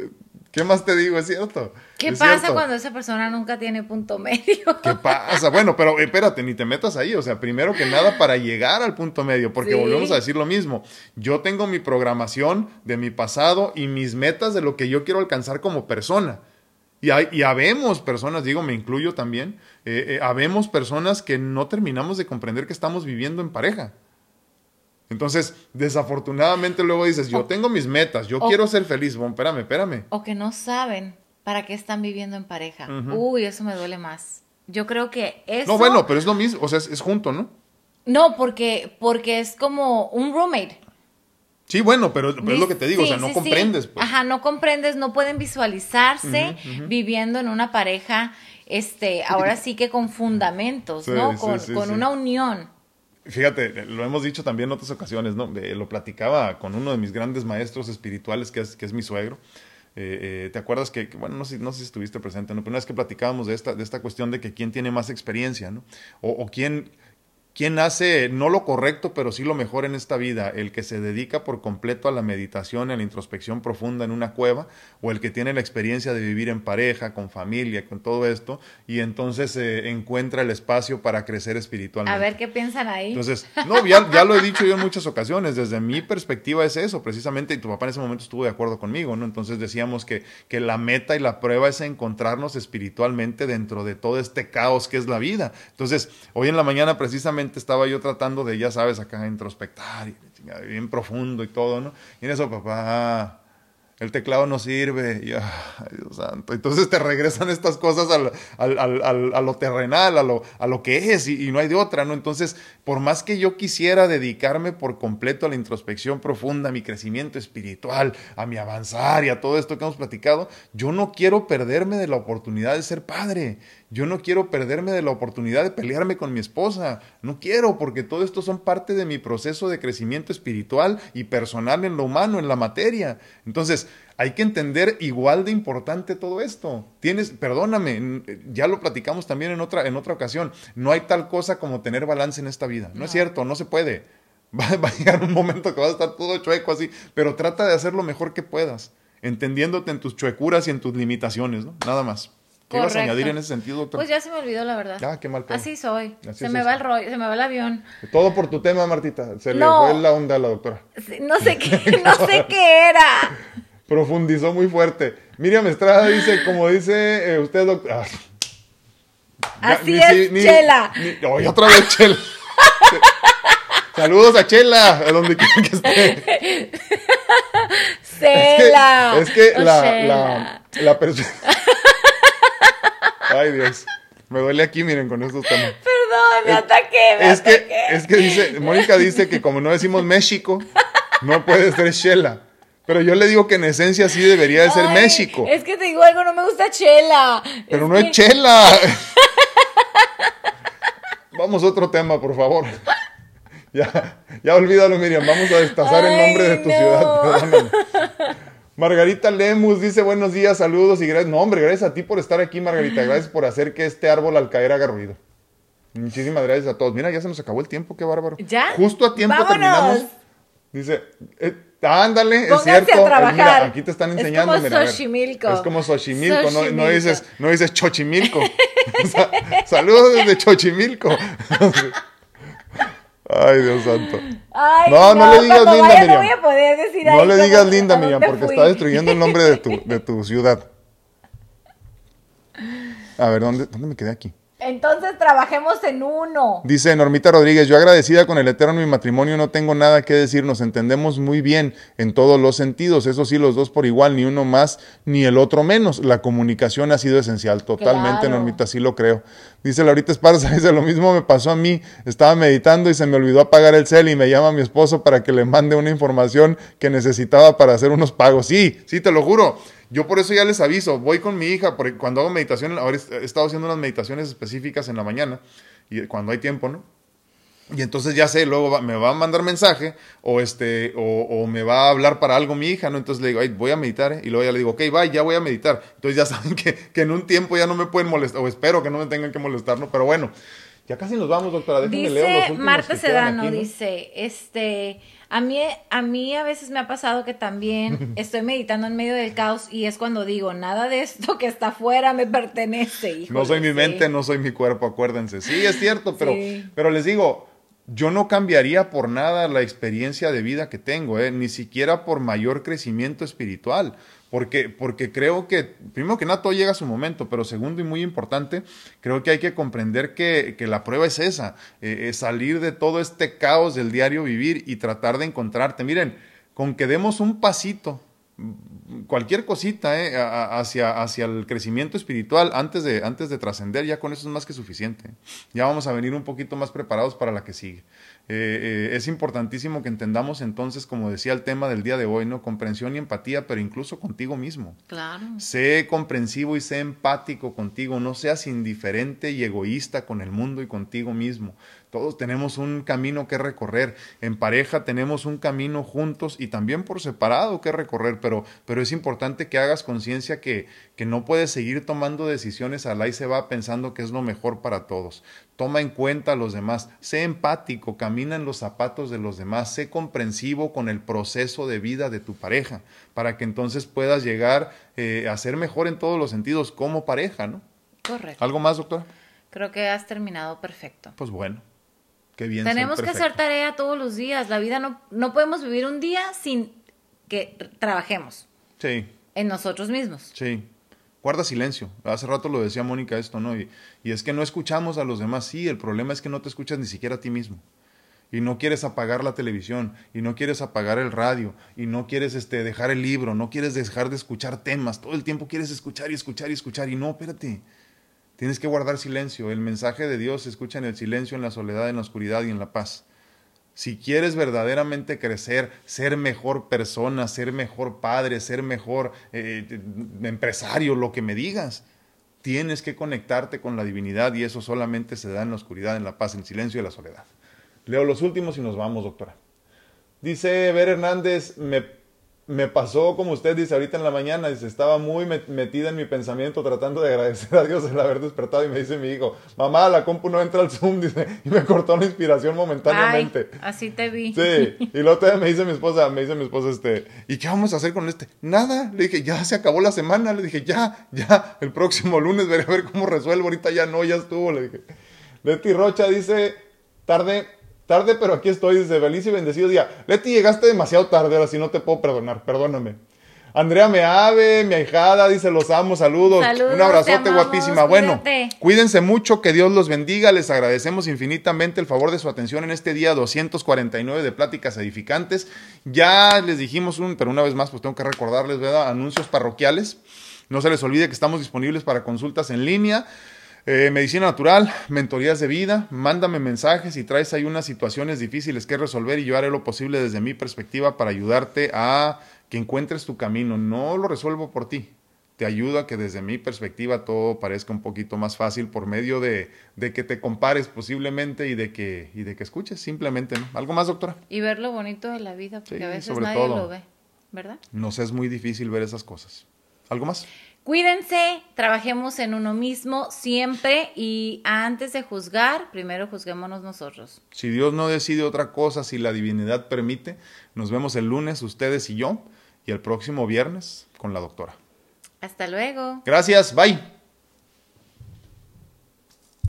A: ¿Qué más te digo? Es cierto.
B: ¿Qué
A: es
B: pasa
A: cierto.
B: cuando esa persona nunca tiene punto medio?
A: ¿Qué pasa? Bueno, pero espérate, ni te metas ahí. O sea, primero que nada, para llegar al punto medio, porque
B: Sí.
A: volvemos a decir lo mismo. Yo tengo mi programación de mi pasado y mis metas de lo que yo quiero alcanzar como persona. Y, hay, y habemos personas, digo, me incluyo también, eh, eh, habemos personas que no terminamos de comprender que estamos viviendo en pareja. Entonces, desafortunadamente luego dices, yo
B: O-
A: tengo mis metas, yo
B: o-
A: quiero ser feliz. Bueno, espérame, espérame.
B: O que no saben para qué están viviendo en pareja. Uy, eso me duele más. Yo creo que eso...
A: No, bueno, pero es lo mismo, o sea, es, es junto, ¿no?
B: No, porque, porque es como un roommate.
A: Sí, bueno, pero, pero es lo que te digo, o sea, no
B: sí,
A: comprendes. Pues.
B: Ajá, no comprendes, no pueden visualizarse viviendo en una pareja, este, ahora sí que con fundamentos,
A: Sí,
B: ¿no? Con, con una unión.
A: Fíjate, lo hemos dicho también en otras ocasiones, ¿no? Lo platicaba con uno de mis grandes maestros espirituales, que es, que es mi suegro. Eh, eh, ¿Te acuerdas que, que, bueno, no sé, no sé si estuviste presente, ¿no? Pero una vez que platicábamos de esta, de esta cuestión de que quién tiene más experiencia, ¿no? O, o quién, quién hace no lo correcto, pero sí lo mejor en esta vida, el que se dedica por completo a la meditación, a la introspección profunda en una cueva, o el que tiene la experiencia de vivir en pareja, con familia, con todo esto, y entonces eh, encuentra el espacio para crecer espiritualmente.
B: A ver qué piensan ahí.
A: Entonces, no, ya, ya lo he dicho yo en muchas ocasiones, desde mi perspectiva es eso, precisamente, y tu papá en ese momento estuvo de acuerdo conmigo, ¿no? Entonces decíamos que, que la meta y la prueba es encontrarnos espiritualmente dentro de todo este caos que es la vida. Entonces, hoy en la mañana precisamente estaba yo tratando de, ya sabes, acá introspectar, y, bien profundo y todo, ¿no? Y en eso, papá, el teclado no sirve, y, Dios santo. Entonces te regresan estas cosas al, al- al- a lo terrenal, a lo, a lo que es, y no hay de otra, ¿no? Entonces, por más que yo quisiera dedicarme por completo a la introspección profunda, a mi crecimiento espiritual, a mi avanzar y a todo esto que hemos platicado, yo no quiero perderme de la oportunidad de ser padre. Yo no quiero perderme de la oportunidad de pelearme con mi esposa. No quiero, porque todo esto son parte de mi proceso de crecimiento espiritual y personal en lo humano, en la materia. Entonces, hay que entender igual de importante todo esto. Tienes, perdóname, n- ya lo platicamos también en otra, en otra ocasión. No hay tal cosa como tener balance en esta vida. No, es cierto, no se puede. Va, va a llegar un momento que vas a estar todo chueco así, pero trata de hacer lo mejor que puedas, entendiéndote en tus chuecuras y en tus limitaciones, ¿no? Nada más. ¿Qué ibas a añadir en ese sentido, doctor?
B: Pues ya se me olvidó la verdad.
A: Ah, qué mal pedo.
B: Así soy.
A: Así
B: se
A: es
B: me va el rollo, se me va el avión.
A: Todo por tu tema, Martita. Se
B: No.
A: le fue la onda a la doctora.
B: No sé qué, no sé qué era.
A: Profundizó muy fuerte. Miriam Estrada dice, como dice eh, usted, doctor. ah.
B: Así
A: ni
B: es,
A: ni-
B: Chela.
A: ni- otra vez, Chela. Saludos a Chela, a donde quiera que esté.
B: Cela.
A: Es que, es que
B: Oh,
A: la,
B: Chela.
A: la, la persona. Ay, Dios. Me duele aquí, miren, con estos temas.
B: Perdón, me ataqué, me
A: Es que,
B: ataqué.
A: es que dice, Mónica dice que como no decimos México, no puede ser Shela. Pero yo le digo que en esencia sí debería de ser
B: Ay,
A: México.
B: Es que te digo algo, no me gusta Chela.
A: Pero no
B: que-
A: es Chela. Vamos a otro tema, por favor. Ya, ya olvídalo, Miriam. Vamos a destazar el nombre de tu
B: no.
A: ciudad. Perdóname. Margarita Lemus dice buenos días, saludos y gracias. No, hombre, gracias a ti por estar aquí, Margarita. Gracias por hacer que este árbol al caer haga ruido. Muchísimas gracias a todos. Mira, ya se nos acabó el tiempo, qué bárbaro.
B: ¿Ya?
A: Justo a tiempo
B: Vámonos.
A: terminamos. Dice, eh, ándale, es cierto.
B: a trabajar.
A: Eh, mira, aquí te están
B: Es
A: enseñando.
B: como
A: mira, ver.
B: Xochimilco.
A: Es como Xochimilco, no- dices, no dices Chochimilco. Sa- Saludos desde Chochimilco. Ay, Dios santo.
B: Ay,
A: No, no le digas linda,
B: vaya
A: Miriam.
B: No voy a poder decir
A: No
B: ahí
A: le digas linda, Miriam, porque
B: fui.
A: está destruyendo el nombre de tu, de tu ciudad. A ver, ¿dónde, ¿dónde me quedé aquí?
B: Entonces trabajemos en uno.
A: Dice Normita Rodríguez, yo agradecida con el eterno mi matrimonio, no tengo nada que decir, nos entendemos muy bien en todos los sentidos, eso sí, los dos por igual, ni uno más ni el otro menos. La comunicación ha sido esencial, totalmente,
B: Claro.
A: Normita, sí lo creo. Dice Laurita Esparza, dice, lo mismo me pasó a mí, estaba meditando y se me olvidó apagar el cel y me llama mi esposo para que le mande una información que necesitaba para hacer unos pagos. Sí, sí, te lo juro. Yo por eso ya les aviso, voy con mi hija, porque cuando hago meditación, ahora he estado haciendo unas meditaciones específicas en la mañana, y cuando hay tiempo, ¿no? Y entonces ya sé, luego va- me va a mandar mensaje o este o, o me va a hablar para algo mi hija, ¿no? Entonces le digo, "Ay, voy a meditar, ¿eh?". y luego ya le digo, ok, bye, ya voy a meditar. Entonces ya saben que, que en un tiempo ya no me pueden molestar, o espero que no me tengan que molestar, ¿no? Pero bueno, Ya casi nos vamos, doctora. Déjenme
B: dice
A: leer los últimos
B: Marta Sedano,
A: aquí, ¿no?
B: dice, este, a mí, a mí a veces me ha pasado que también estoy meditando en medio del caos y es cuando digo, nada de esto que está afuera me pertenece.
A: No soy mi
B: sí.
A: mente, no soy mi cuerpo, acuérdense. Sí, es cierto, pero,
B: Sí.
A: pero les digo, yo no cambiaría por nada la experiencia de vida que tengo, ¿eh? ni siquiera por mayor crecimiento espiritual. Porque, porque creo que, primero que nada, todo llega a su momento, pero segundo y muy importante, creo que hay que comprender que, que la prueba es esa, eh, es salir de todo este caos del diario vivir y tratar de encontrarte. Miren, con que demos un pasito cualquier cosita eh, hacia, hacia el crecimiento espiritual antes de, antes de trascender, ya con eso es más que suficiente. Ya vamos a venir un poquito más preparados para la que sigue. Eh, eh, es importantísimo que entendamos entonces, como decía el tema del día de hoy, ¿no? Comprensión y empatía, pero incluso contigo mismo.
B: Claro.
A: Sé comprensivo y sé empático contigo, no seas indiferente y egoísta con el mundo y contigo mismo. Todos tenemos un camino que recorrer. En pareja tenemos un camino juntos y también por separado que recorrer, pero, pero es importante que hagas conciencia que, que no puedes seguir tomando decisiones al ahí se va pensando que es lo mejor para todos. Toma en cuenta a los demás, sé empático, camina en los zapatos de los demás, sé comprensivo con el proceso de vida de tu pareja, para que entonces puedas llegar eh, a ser mejor en todos los sentidos como pareja, ¿no?
B: Correcto.
A: ¿Algo más, doctora?
B: Creo que has terminado perfecto.
A: Pues bueno, qué bien. ser
B: Tenemos que hacer tarea todos los días. La vida no, no podemos vivir un día sin que trabajemos
A: Sí,
B: en nosotros mismos.
A: sí. Guarda silencio. Hace rato lo decía Mónica esto, ¿no? Y, y es que no escuchamos a los demás. Sí, el problema es que no te escuchas ni siquiera a ti mismo. Y no quieres apagar la televisión, y no quieres apagar el radio, y no quieres este, dejar el libro, no quieres dejar de escuchar temas. Todo el tiempo quieres escuchar y escuchar y escuchar. Y no, espérate. Tienes que guardar silencio. El mensaje de Dios se escucha en el silencio, en la soledad, en la oscuridad y en la paz. Si quieres verdaderamente crecer, ser mejor persona, ser mejor padre, ser mejor eh, empresario, lo que me digas, tienes que conectarte con la divinidad y eso solamente se da en la oscuridad, en la paz, en el silencio y en la soledad. Leo los últimos y nos vamos, doctora. Dice Ver Hernández, me, me pasó como usted dice ahorita en la mañana, dice, estaba muy met- metida en mi pensamiento tratando de agradecer a Dios el haber despertado y me dice mi hijo, mamá, la compu no entra al Zoom, dice, y me cortó la inspiración momentáneamente.
B: Ay, así te vi.
A: Sí, y luego me dice mi esposa, me dice mi esposa, este, ¿y qué vamos a hacer con este? Nada, le dije, ya se acabó la semana, le dije, ya, ya, el próximo lunes veré a ver cómo resuelvo, ahorita ya no, ya estuvo, le dije. Leti Rocha dice, tarde, tarde, pero aquí estoy, dice, feliz y bendecido día. Leti, llegaste demasiado tarde, ahora sí no te puedo perdonar, perdóname. Andrea Meave, mi ahijada, dice, los amo, saludos.
B: Saludos,
A: Un abrazote,
B: amamos,
A: guapísima. Bueno,
B: cuídate.
A: Cuídense mucho, que Dios los bendiga. Les agradecemos infinitamente el favor de su atención en este día 249 de Pláticas Edificantes. Ya les dijimos un, pero una vez más, pues tengo que recordarles, ¿verdad? Anuncios parroquiales. No se les olvide que estamos disponibles para consultas en línea. Eh, medicina natural, mentorías de vida, mándame mensajes y traes ahí unas situaciones difíciles que resolver y yo haré lo posible desde mi perspectiva para ayudarte a que encuentres tu camino. No lo resuelvo por ti, te ayudo a que desde mi perspectiva todo parezca un poquito más fácil por medio de, de que te compares posiblemente y de que, y de que escuches simplemente. ¿no? ¿Algo más, doctora?
B: Y ver lo bonito de la vida, porque
A: Sí,
B: a veces nadie
A: todo.
B: lo ve, ¿verdad?
A: Nos es muy difícil ver esas cosas. ¿Algo más?
B: Cuídense, trabajemos en uno mismo siempre y antes de juzgar, primero juzguémonos nosotros.
A: Si Dios no decide otra cosa, si la divinidad permite, nos vemos el lunes, ustedes y yo, y el próximo viernes con la doctora.
B: Hasta luego.
A: Gracias, bye.